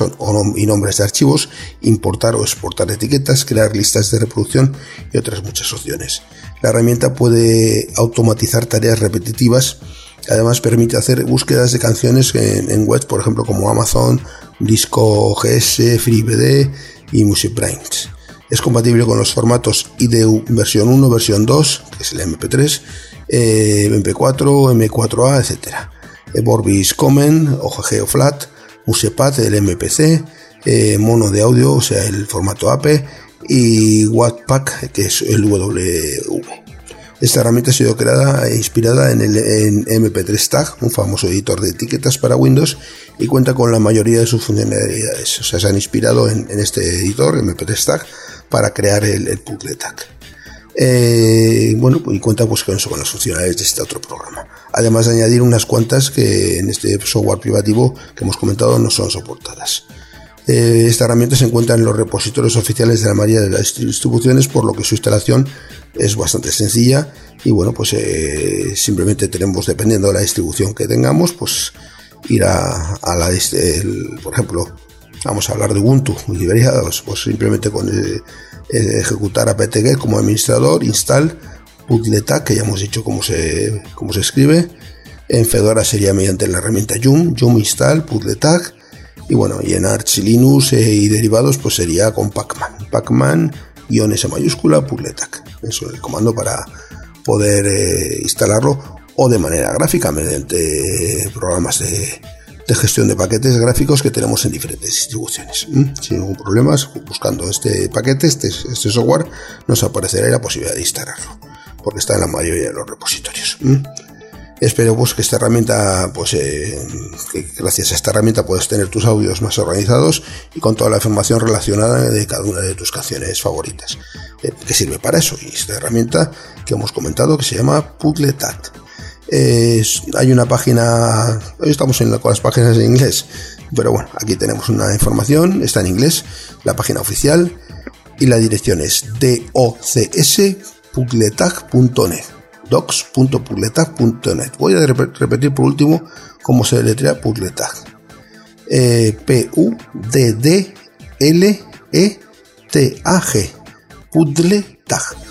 y nombres de archivos, importar o exportar etiquetas, crear listas de reproducción y otras muchas opciones. La herramienta puede automatizar tareas repetitivas Además permite hacer búsquedas de canciones en, webs, por ejemplo, como Amazon, Disco GS, FreeBD y MusicBrainz. Es compatible con los formatos IDU versión 1, versión 2, que es el MP3, MP4, M4A, etc. Vorbis Common, OGG o Flat, Musepad, el MPC, eh, mono de audio, o sea, el formato AP, y Wattpack, que es el WV. Esta herramienta ha sido creada e inspirada en el MP3 Tag, un famoso editor de etiquetas para Windows, y cuenta con la mayoría de sus funcionalidades. O sea, se han inspirado en, este editor, MP3 Tag, para crear el, el Tag. Eh, bueno, y cuenta pues, con, con las funcionalidades de este otro programa. Además de añadir unas cuantas que en este software privativo que hemos comentado no son soportadas. Eh, esta herramienta se encuentra en los repositorios oficiales de la mayoría de las distribuciones, por lo que su instalación es bastante sencilla y bueno, pues eh, simplemente tenemos, dependiendo de la distribución que tengamos, pues ir a, la, por ejemplo, vamos a hablar de Ubuntu, librería, pues, simplemente con ejecutar apt-get como administrador, install Pudletac, que ya hemos dicho cómo se, cómo se escribe. En Fedora sería mediante la herramienta Yum, Yum install, Pudletac. Y bueno, y en Arch Linux eh, y derivados, pues sería con Pacman. Pacman, guion S mayúscula, Pudletac. Eso es el comando para poder eh, instalarlo o de manera gráfica mediante programas de, gestión de paquetes gráficos que tenemos en diferentes distribuciones. Sin ningún problema, buscando este paquete, este, este, software, nos aparecerá la posibilidad de instalarlo, porque está en la mayoría de los repositorios. Espero pues que esta herramienta, pues eh, gracias a esta herramienta puedes tener tus audios más organizados y con toda la información relacionada de cada una de tus canciones favoritas. Eh, que sirve para eso? Y esta herramienta que hemos comentado que se llama Pudletat. hay una página, hoy estamos en con las páginas en inglés, pero bueno, aquí tenemos una información, está en inglés, la página oficial y la dirección es docspudletag.net docs.pugletag.net. Voy a repetir por último cómo se deletrea Pugletag. Eh, P-U-D-D-L-E-T-A-G. Pugletag.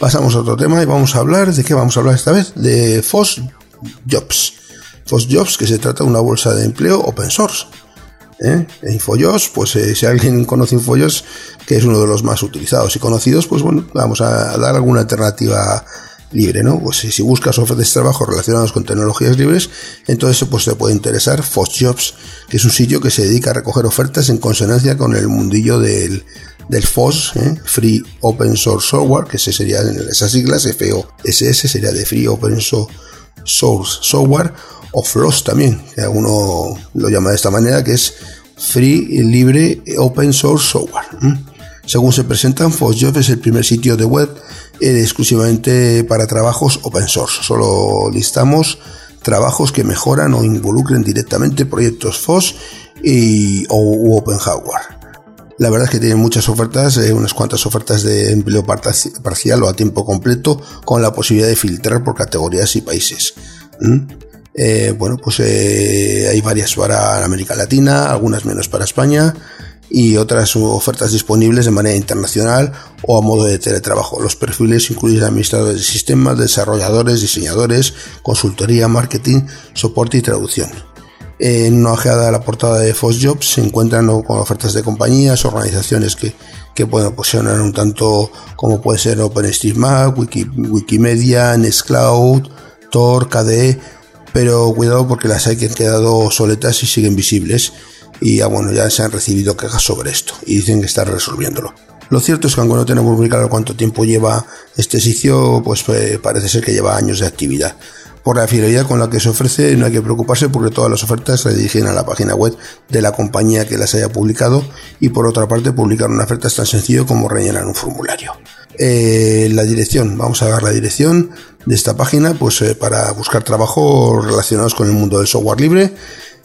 Pasamos a otro tema y vamos a hablar de qué vamos a hablar esta vez de FOSS Jobs. InfoJobs, que se trata de una bolsa de empleo open source. ¿eh? InfoJobs, pues eh, si alguien conoce InfoJobs, que es uno de los más utilizados y conocidos, pues bueno, vamos a dar alguna alternativa libre, ¿no? Pues si, buscas ofertas de trabajo relacionadas con tecnologías libres, entonces pues te puede interesar FOSS que es un sitio que se dedica a recoger ofertas en consonancia con el mundillo del, del FOSS, ¿eh? Free Open Source Software, que ese sería esas siglas, FOSS sería de Free Open Source Software, o FLOSS también, que uno lo llama de esta manera, que es Free, Libre, Open Source Software. Según se presentan, FOSSJobs es el primer sitio de web eh, exclusivamente para trabajos open source. Solo listamos trabajos que mejoran o involucren directamente proyectos FOSS y, o Open Hardware. La verdad es que tienen muchas ofertas, eh, unas cuantas ofertas de empleo parcial o a tiempo completo, con la posibilidad de filtrar por categorías y países. Eh, bueno, pues eh, hay varias para América Latina, algunas menos para España y otras ofertas disponibles de manera internacional o a modo de teletrabajo. Los perfiles incluyen administradores de sistemas, desarrolladores, diseñadores, consultoría, marketing, soporte y traducción. En una ojeada a la portada de FOSJobs se encuentran con ofertas de compañías, organizaciones que, que pueden posicionar un tanto como puede ser OpenStreetMap, Wiki, Wikimedia, Nextcloud, Tor, KDE, pero cuidado porque las hay que han quedado soletas y siguen visibles y ya bueno, ya se han recibido quejas sobre esto y dicen que están resolviéndolo. Lo cierto es que aunque no tenemos muy claro cuánto tiempo lleva este sitio, pues eh, parece ser que lleva años de actividad. Por la fidelidad con la que se ofrece no hay que preocuparse porque todas las ofertas se dirigen a la página web de la compañía que las haya publicado y por otra parte publicar una oferta es tan sencillo como rellenar un formulario. Eh, la dirección, vamos a ver la dirección de esta página pues eh, para buscar trabajo relacionados con el mundo del software libre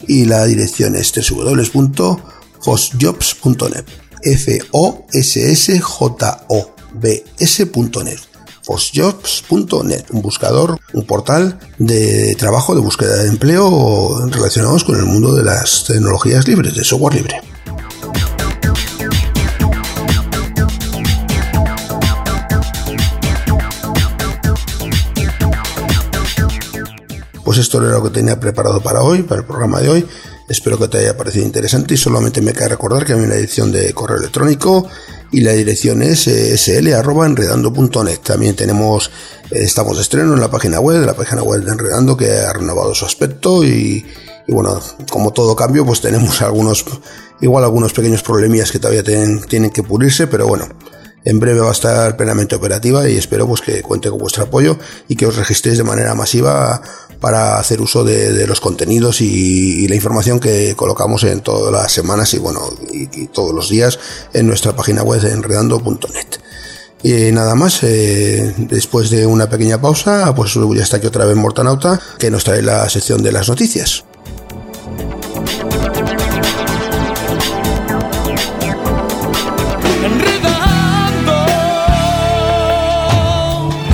y la dirección es www.fosjobs.net f o s s j o b s.net fosjobs.net, un buscador, un portal de trabajo de búsqueda de empleo relacionados con el mundo de las tecnologías libres, de software libre. Pues esto era lo que tenía preparado para hoy, para el programa de hoy. Espero que te haya parecido interesante y solamente me queda recordar que hay una edición de correo electrónico y la dirección es eh, sl.enredando.net. También tenemos, eh, estamos de estreno en la página web, de la página web de Enredando que ha renovado su aspecto y, bueno, como todo cambio, pues tenemos algunos, igual algunos pequeños problemillas que todavía tienen, tienen que pulirse, pero bueno, en breve va a estar plenamente operativa y espero pues que cuente con vuestro apoyo y que os registréis de manera masiva para hacer uso de, los contenidos y, la información que colocamos en todas las semanas y bueno y, todos los días en nuestra página web enredando.net. Y nada más, eh, después de una pequeña pausa, pues ya está aquí otra vez Mortanauta, que nos trae la sección de las noticias.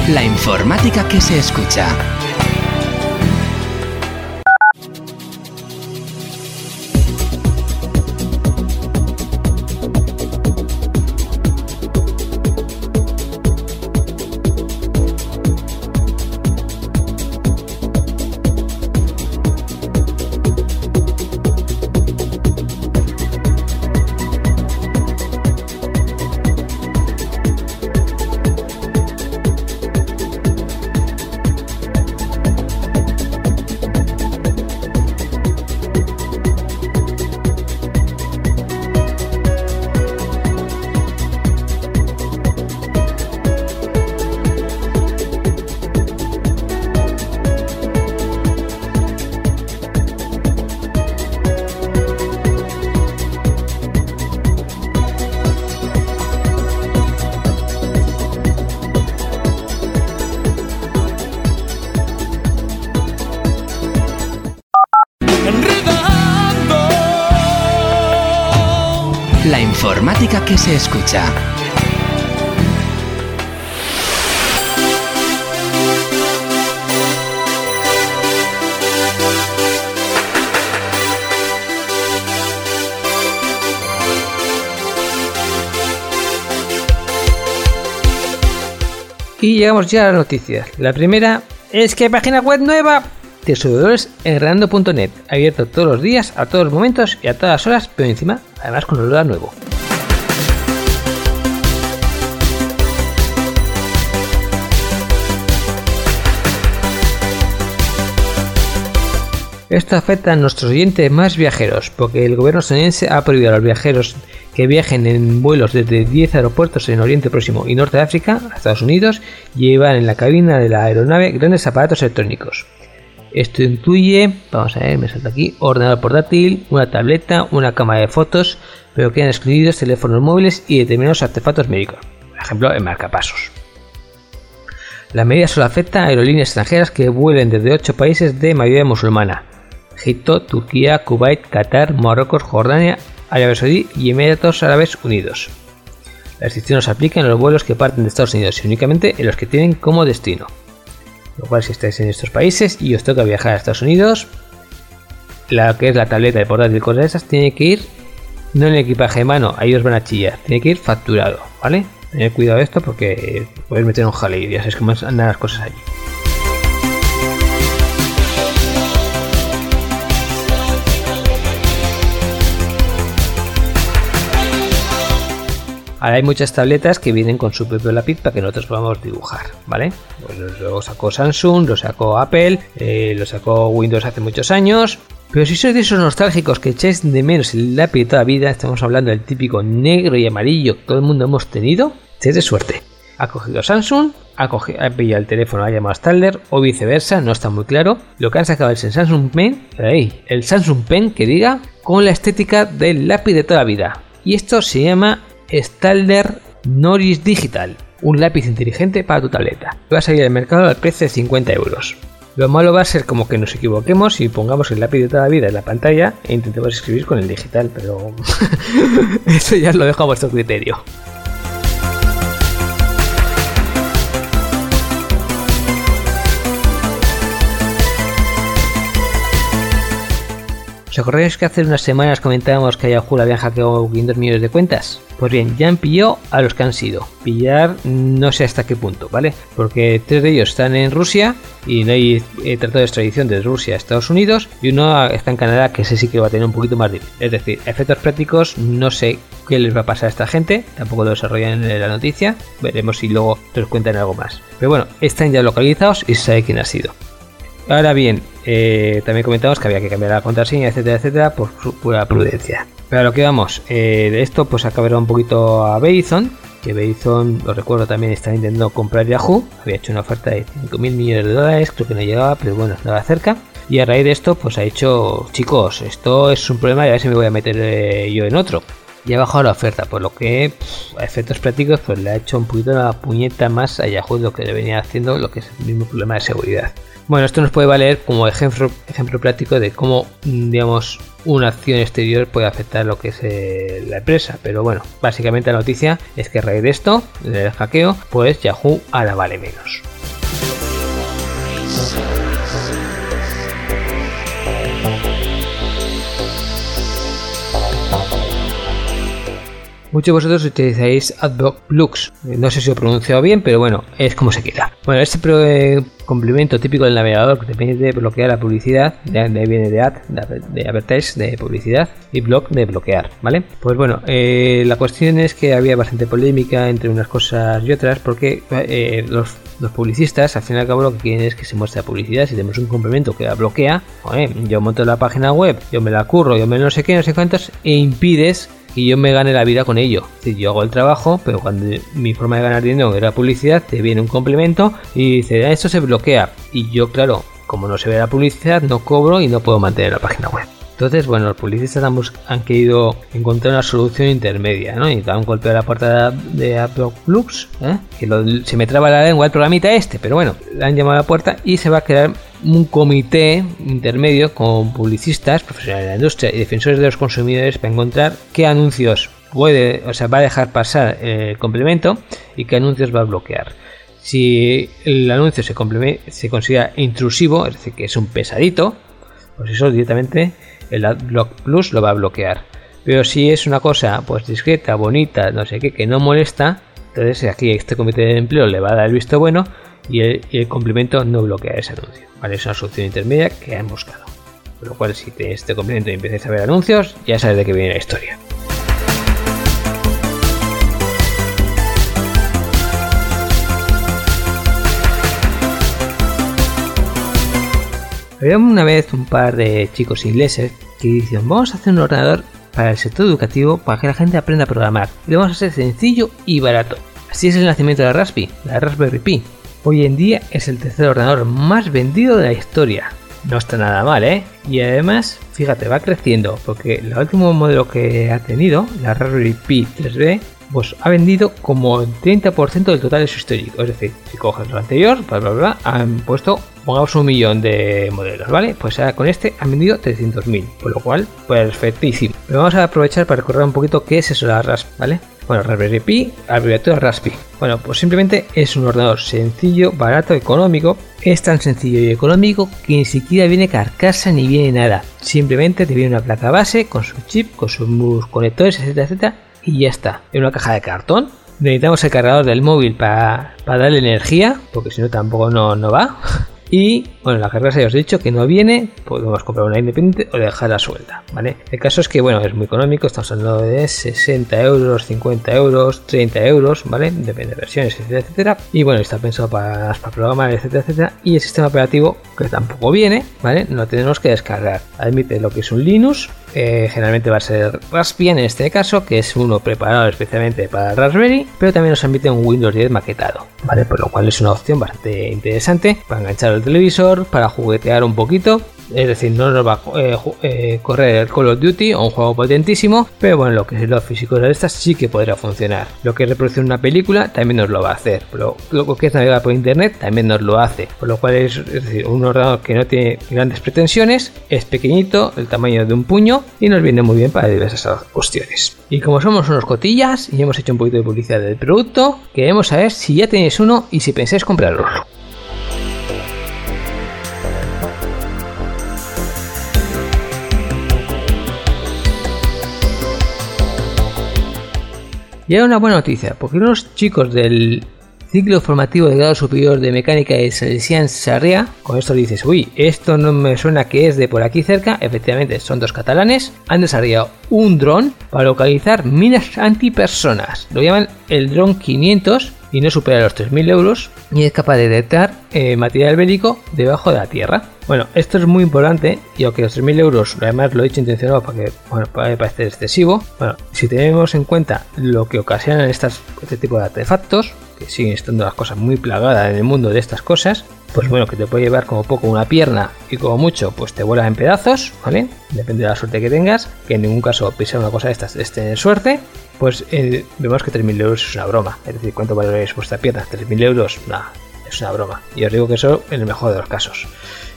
La informática que se escucha. Escucha. Y llegamos ya a las noticias. La primera es que hay página web nueva de enredando.net, abierto todos los días, a todos los momentos y a todas las horas, pero encima, además con el nuevo. Esto afecta a nuestros oyentes más viajeros, porque el gobierno estadounidense ha prohibido a los viajeros que viajen en vuelos desde 10 aeropuertos en Oriente Próximo y Norte de África a Estados Unidos llevar en la cabina de la aeronave grandes aparatos electrónicos. Esto incluye, vamos a ver, me salta aquí, ordenador portátil, una tableta, una cámara de fotos, pero quedan excluidos teléfonos móviles y determinados artefactos médicos, por ejemplo, el marcapasos. La medida solo afecta a aerolíneas extranjeras que vuelen desde 8 países de mayoría musulmana, Egipto, Turquía, Kuwait, Qatar, Marruecos, Jordania, Arabia Saudí y Emiratos Árabes Unidos. La restricción se aplica en los vuelos que parten de Estados Unidos y únicamente en los que tienen como destino. Lo cual, si estáis en estos países y os toca viajar a Estados Unidos, la que es la tableta de portátil y cosas de esas tiene que ir no en el equipaje de mano, ahí os van a chillar, tiene que ir facturado, ¿vale? Tened cuidado de esto porque podéis meter un jaleo, ya sabéis cómo andan las cosas allí. Ahora hay muchas tabletas que vienen con su propio lápiz para que nosotros podamos dibujar, ¿vale? Pues lo sacó Samsung, lo sacó Apple, eh, lo sacó Windows hace muchos años. Pero si sois de esos nostálgicos que echáis de menos el lápiz de toda la vida, estamos hablando del típico negro y amarillo que todo el mundo hemos tenido, estáis de suerte. Ha cogido Samsung, ha, cogido, ha pillado el teléfono, ha llamado Stalder o viceversa, no está muy claro. Lo que han sacado es el Samsung Pen, el Samsung Pen que diga, con la estética del lápiz de toda la vida. Y esto se llama Stalder Norris Digital, un lápiz inteligente para tu tableta. Va a salir al mercado al precio de 50 euros. Lo malo va a ser como que nos equivoquemos y pongamos el lápiz de toda la vida en la pantalla e intentemos escribir con el digital, pero eso ya lo dejo a vuestro criterio. ¿Os acordáis que hace unas semanas comentábamos que a Yahoo le habían hackeado 500 millones de cuentas? Pues bien, ya han pillado a los que han sido. Pillar no sé hasta qué punto, ¿vale? Porque tres de ellos están en Rusia y no hay eh, tratado de extradición de Rusia a Estados Unidos y uno está en Canadá que ese sí que va a tener un poquito más difícil. Es decir, efectos prácticos no sé qué les va a pasar a esta gente, tampoco lo desarrollan en la noticia, veremos si luego nos cuentan algo más. Pero bueno, están ya localizados y se sabe quién ha sido. Ahora bien, eh, también comentamos que había que cambiar la contraseña, etcétera, etcétera, por pura prudencia. Pero a lo que vamos, eh, de esto pues acabará un poquito a Verizon, que Verizon, lo recuerdo también, está intentando comprar Yahoo, había hecho una oferta de 5.000 millones de dólares, creo que no llegaba, pero bueno, estaba cerca. Y a raíz de esto, pues ha hecho, chicos, esto es un problema y a ver si me voy a meter eh, yo en otro. Y ha bajado la oferta, por lo que a efectos prácticos pues le ha hecho un poquito la puñeta más a Yahoo de lo que le venía haciendo, lo que es el mismo problema de seguridad. Bueno, esto nos puede valer como ejemplo, ejemplo práctico de cómo, digamos, una acción exterior puede afectar lo que es eh, la empresa. Pero bueno, básicamente la noticia es que a raíz de esto, del hackeo, pues Yahoo ahora vale menos. Muchos de vosotros utilizáis AdBlock Plus. No sé si lo he pronunciado bien, pero bueno, es como se queda. Bueno, este eh, complemento típico del navegador que te permite bloquear la publicidad, de ahí viene de ad, de, advertise, de publicidad, y block de bloquear, ¿vale? Pues bueno, eh, la cuestión es que había bastante polémica entre unas cosas y otras, porque eh, los, publicistas al fin y al cabo lo que quieren es que se muestre publicidad. Si tenemos un complemento que la bloquea, yo monto la página web, yo me la curro, yo me no sé qué, no sé cuántos, e impides y yo me gane la vida con ello. Es yo hago el trabajo, pero cuando mi forma de ganar dinero era publicidad, te viene un complemento y dice, ah, esto se bloquea. Y yo, claro, como no se ve la publicidad, no cobro y no puedo mantener la página web. Entonces, bueno, los publicistas han, querido encontrar una solución intermedia, ¿no? Y dan un golpe a la puerta de Apple Plus, ¿eh? que se me traba la lengua el programita este, pero bueno, le han llamado a la puerta y se va a crear un comité intermedio con publicistas, profesionales de la industria y defensores de los consumidores para encontrar qué anuncios puede, o sea, va a dejar pasar el complemento y qué anuncios va a bloquear. Si el anuncio se, se considera intrusivo, es decir, que es un pesadito, pues eso directamente el AdBlock Plus lo va a bloquear. Pero si es una cosa pues discreta, bonita, no sé qué, que no molesta, entonces aquí este comité de empleo le va a dar el visto bueno y el, complemento no bloquea ese anuncio. ¿vale? Es una solución intermedia que han buscado. Por lo cual si te este complemento y empiezas a ver anuncios, ya sabes de qué viene la historia. Había una vez un par de chicos ingleses que dicen vamos a hacer un ordenador para el sector educativo para que la gente aprenda a programar. Y lo vamos a hacer sencillo y barato. Así es el nacimiento de la Raspi, la Raspberry Pi. Hoy en día es el tercer ordenador más vendido de la historia. No está nada mal, ¿eh? Y además, fíjate, va creciendo, porque el último modelo que ha tenido, la Raspberry Pi 3B, pues ha vendido como el 30% del total de su histórico. Es decir, si coges lo anterior, bla, bla, bla, han puesto, pongamos un millón de modelos, ¿vale? Pues ahora con este han vendido 300.000, por lo cual, perfectísimo. Pero vamos a aprovechar para recordar un poquito qué es eso de la RASP, ¿vale? Bueno, Raspberry Pi, abreviatura Raspi. Bueno, pues simplemente es un ordenador sencillo, barato, económico. Es tan sencillo y económico que ni siquiera viene carcasa ni viene nada. Simplemente te viene una placa base con su chip, con sus conectores, etcétera, etcétera y ya está. En una caja de cartón. Necesitamos el cargador del móvil para, darle energía, porque si no tampoco no, no va. Y bueno, la carga ya os he dicho que no viene, podemos comprar una independiente o dejarla suelta, ¿vale? El caso es que bueno, es muy económico, estamos hablando de 60 euros, 50 euros, 30 euros, ¿vale? Depende de versiones, etcétera, etcétera. Y bueno, está pensado para, para programar, etcétera, etcétera. Y el sistema operativo que tampoco viene, ¿vale? No tenemos que descargar. Admite lo que es un Linux, eh, generalmente va a ser Raspbian en este caso, que es uno preparado especialmente para Raspberry, pero también nos admite un Windows 10 maquetado, ¿vale? Por lo cual es una opción bastante interesante para enganchar al televisor, para juguetear un poquito es decir, no nos va a eh, eh, correr el Call of Duty o un juego potentísimo, pero bueno, lo que es los físicos de estas sí que podrá funcionar. Lo que es reproducir una película también nos lo va a hacer, pero lo que es navegar por internet también nos lo hace, por lo cual es, decir, un ordenador que no tiene grandes pretensiones, es pequeñito, el tamaño de un puño y nos viene muy bien para diversas cuestiones. Y como somos unos cotillas y hemos hecho un poquito de publicidad del producto, queremos saber si ya tenéis uno y si pensáis comprarlo. Y hay una buena noticia, porque unos chicos del ciclo formativo de grado superior de mecánica de Salesian Sarria, con esto dices, uy, esto no me suena que es de por aquí cerca, efectivamente son dos catalanes, han desarrollado un dron para localizar minas antipersonas, lo llaman el dron 500 y no supera los 3.000 euros y es capaz de detectar eh, material bélico debajo de la tierra. Bueno, esto es muy importante y aunque los 3.000 euros, además lo he hecho intencionado para que bueno, puede parecer excesivo, bueno, si tenemos en cuenta lo que ocasionan estas, este tipo de artefactos, que siguen estando las cosas muy plagadas en el mundo de estas cosas, pues bueno, que te puede llevar como poco una pierna y como mucho, pues te vuela en pedazos, ¿vale? Depende de la suerte que tengas, que en ningún caso pisar una cosa de estas es tener suerte, pues eh, vemos que 3.000 euros es una broma. Es decir, ¿cuánto vale vuestra pierna? 3.000 euros, nada, es una broma. Y os digo que eso en el mejor de los casos.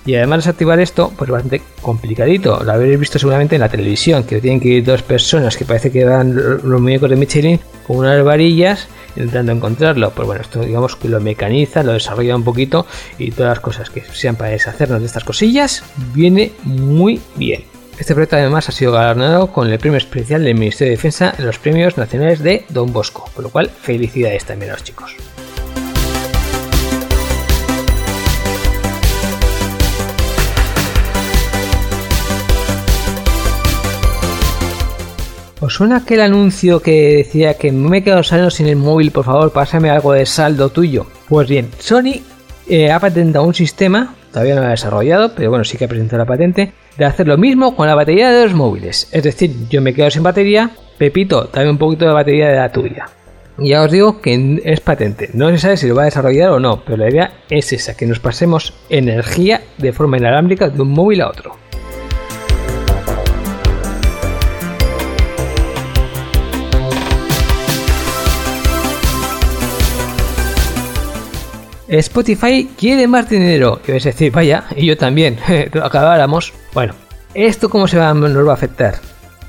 Y además desactivar esto, pues bastante complicadito. Lo habréis visto seguramente en la televisión, que tienen que ir dos personas que parece que van los muñecos de Michelin con unas varillas intentando encontrarlo. Pues bueno, esto digamos que lo mecaniza, lo desarrolla un poquito y todas las cosas que sean para deshacernos de estas cosillas, viene muy bien. Este proyecto además ha sido galardonado con el premio especial del Ministerio de Defensa en los premios nacionales de Don Bosco, por lo cual felicidades también a los chicos. ¿Os suena aquel anuncio que decía que me he quedado saliendo sin el móvil, por favor, pásame algo de saldo tuyo? Pues bien, Sony eh, ha patentado un sistema, todavía no lo ha desarrollado, pero bueno, sí que ha presentado la patente, de hacer lo mismo con la batería de los móviles. Es decir, yo me quedo sin batería, Pepito, dame un poquito de batería de la tuya. Ya os digo que es patente, no se sabe si lo va a desarrollar o no, pero la idea es esa, que nos pasemos energía de forma inalámbrica de un móvil a otro. Spotify quiere más dinero. Y vais a decir, vaya, y yo también, acabáramos. Bueno, ¿esto cómo se va, nos va a afectar?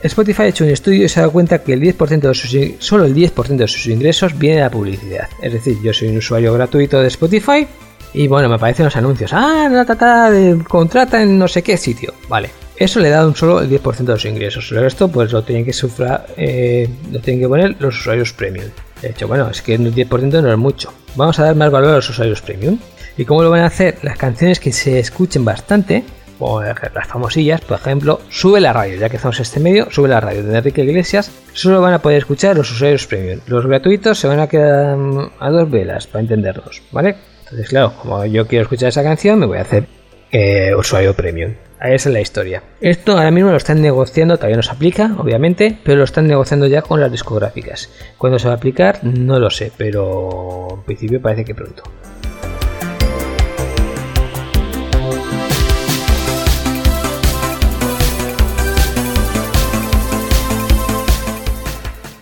Spotify ha hecho un estudio y se ha dado cuenta que el 10% de sus, solo el 10% de sus ingresos viene de la publicidad. Es decir, yo soy un usuario gratuito de Spotify y bueno, me aparecen los anuncios. Ah, la tata de contrata en no sé qué sitio. Vale. Eso le da un solo el 10% de los ingresos. El resto, pues lo tienen que sufrar, eh, lo tienen que poner los usuarios premium. De hecho, bueno, es que un 10% no es mucho. Vamos a dar más valor a los usuarios premium. ¿Y cómo lo van a hacer? Las canciones que se escuchen bastante, o las famosillas, por ejemplo, sube la radio, ya que estamos en este medio, sube la radio de Enrique Iglesias, solo van a poder escuchar los usuarios premium. Los gratuitos se van a quedar mm, a dos velas, para entenderlos, ¿vale? Entonces, claro, como yo quiero escuchar esa canción, me voy a hacer eh, usuario premium. Esa es la historia. Esto ahora mismo lo están negociando, todavía no se aplica, obviamente, pero lo están negociando ya con las discográficas. ¿Cuándo se va a aplicar? No lo sé, pero en principio parece que pronto.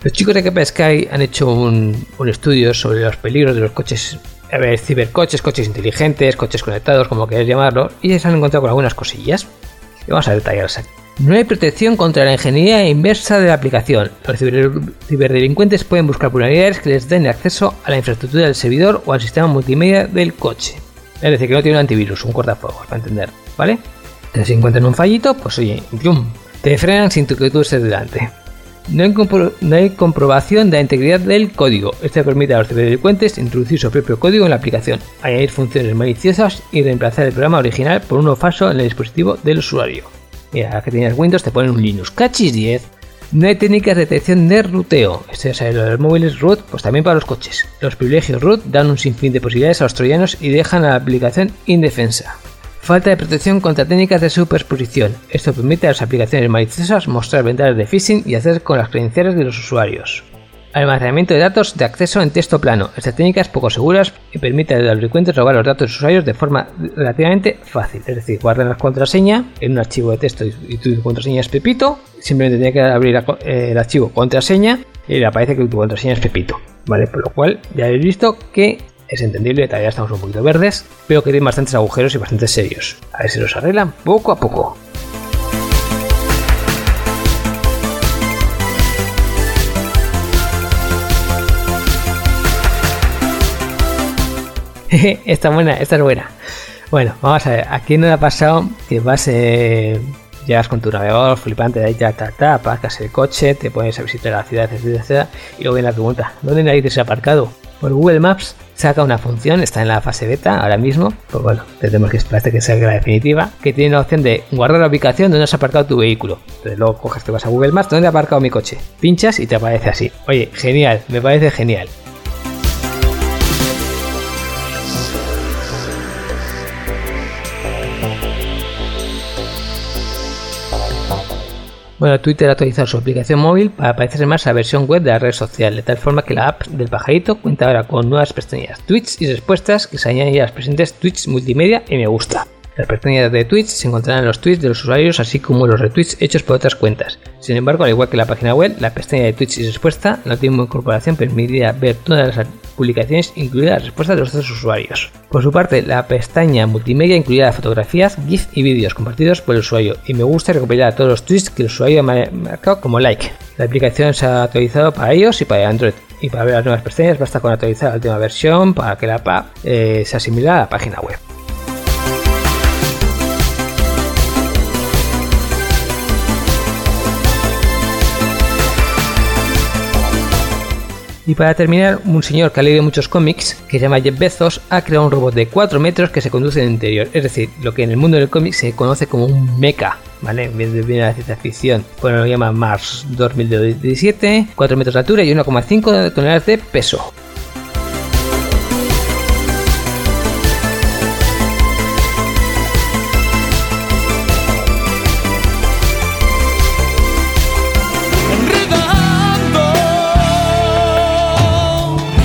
Los chicos de Kepa Sky han hecho un, estudio sobre los peligros de los coches, ver, cibercoches, coches inteligentes, coches conectados, como queráis llamarlo, y se han encontrado con algunas cosillas. Y vamos a detallarlas aquí. No hay protección contra la ingeniería inversa de la aplicación. Los ciberdelincuentes pueden buscar vulnerabilidades que les den acceso a la infraestructura del servidor o al sistema multimedia del coche. Es decir, que no tiene un antivirus, un cortafuegos, para entender, ¿vale? Entonces, si encuentran un fallito, pues oye, te frenan sin que tú estés delante. No hay, comprobación de la integridad del código. Esto permite a los ciberdelincuentes introducir su propio código en la aplicación, añadir funciones maliciosas y reemplazar el programa original por uno falso en el dispositivo del usuario. Mira, que tienes Windows te ponen un Linux. Cachis 10. No hay técnicas de detección de ruteo. Esto ya los móviles root, pues también para los coches. Los privilegios root dan un sinfín de posibilidades a los troyanos y dejan a la aplicación indefensa. Falta de protección contra técnicas de superposición. Esto permite a las aplicaciones maliciosas mostrar ventanas de phishing y hacer con las credenciales de los usuarios. Almacenamiento de datos de acceso en texto plano. Esta técnica es poco segura y permite a los delincuentes robar los datos de los usuarios de forma relativamente fácil. Es decir, guardan la contraseña en un archivo de texto y tu contraseña es Pepito. Simplemente tiene que abrir eh, el archivo contraseña y le aparece que tu contraseña es Pepito. ¿Vale? Por lo cual ya habéis visto que es entendible, todavía estamos un poquito verdes, pero que tienen bastantes agujeros y bastante serios. A ver si los arreglan poco a poco. esta buena, esta es buena. Bueno, vamos a ver, aquí no le ha pasado que vas, eh, llegas con tu navegador flipante de ahí, ya, ta, ta, aparcas el coche, te pones a visitar la ciudad, etcétera, y luego viene la pregunta, ¿dónde nadie se ha aparcado? Por Google Maps saca una función, está en la fase beta ahora mismo, pues bueno, tendremos que esperar que salga la definitiva, que tiene la opción de guardar la ubicación donde has aparcado tu vehículo. Entonces luego coges, te vas a Google Maps, ¿dónde he aparcado mi coche? Pinchas y te aparece así. Oye, genial, me parece genial. Bueno, Twitter ha actualizado su aplicación móvil para parecerse más a la versión web de la red social, de tal forma que la app del pajarito cuenta ahora con nuevas pestañas, tweets y respuestas que se añaden a las presentes tweets multimedia y me gusta. Las pestañas de tweets se encontrarán los tweets de los usuarios así como los retweets hechos por otras cuentas. Sin embargo, al igual que la página web, la pestaña de tweets y respuesta no tiene una incorporación permitirá ver todas las publicaciones, incluidas las respuestas de los otros usuarios. Por su parte, la pestaña multimedia incluirá fotografías, GIF y vídeos compartidos por el usuario y me gusta recopilar todos los tweets que el usuario ha marcado como like. La aplicación se ha actualizado para iOS y para Android. Y para ver las nuevas pestañas basta con actualizar la última versión para que la app eh, sea similar a la página web. Y para terminar, un señor que ha leído muchos cómics, que se llama Jeff Bezos, ha creado un robot de 4 metros que se conduce en el interior. Es decir, lo que en el mundo del cómic se conoce como un mecha, ¿vale? Viene de la ciencia ficción. Bueno, lo llama Mars 2017, 4 metros de altura y 1,5 toneladas de peso.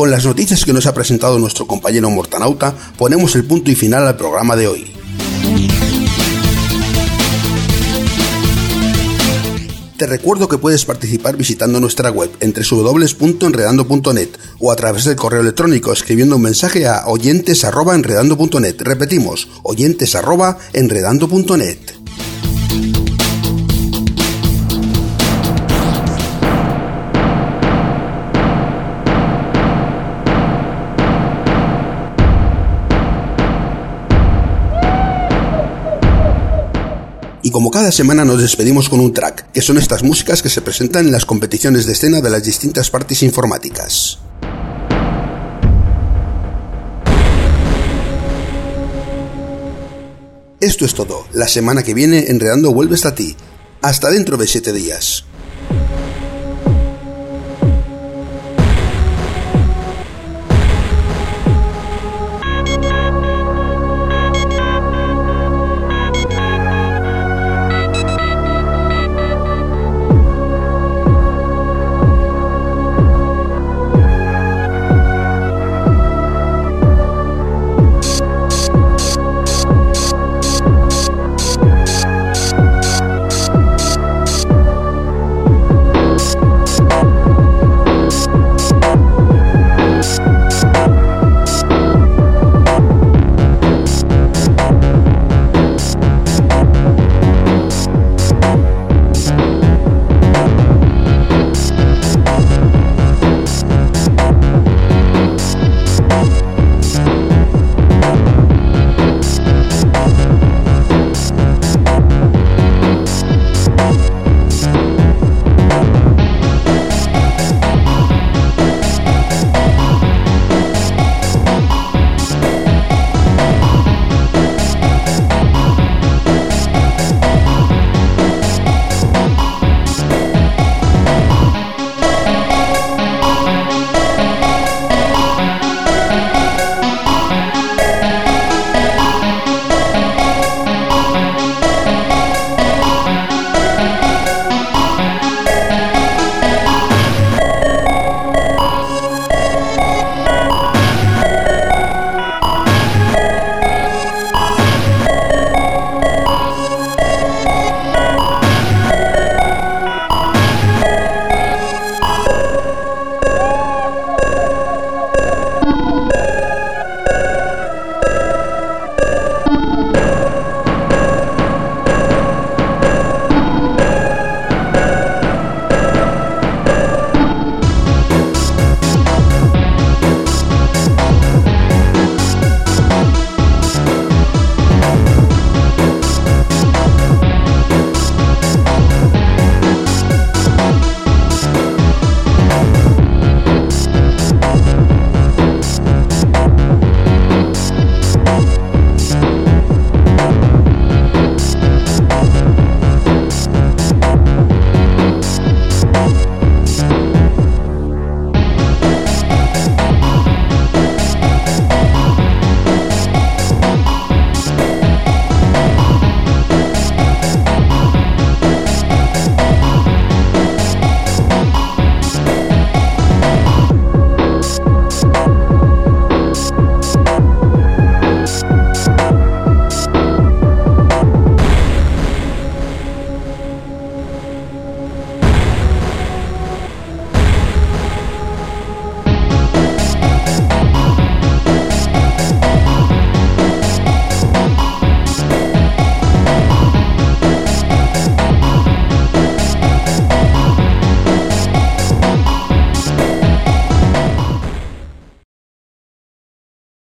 Con las noticias que nos ha presentado nuestro compañero Mortanauta, ponemos el punto y final al programa de hoy. Te recuerdo que puedes participar visitando nuestra web entre www.enredando.net o a través del correo electrónico escribiendo un mensaje a oyentes@enredando.net. Repetimos, oyentes@enredando.net. Y como cada semana nos despedimos con un track, que son estas músicas que se presentan en las competiciones de escena de las distintas partes informáticas. Esto es todo. La semana que viene Enredando vuelves a ti. Hasta dentro de 7 días.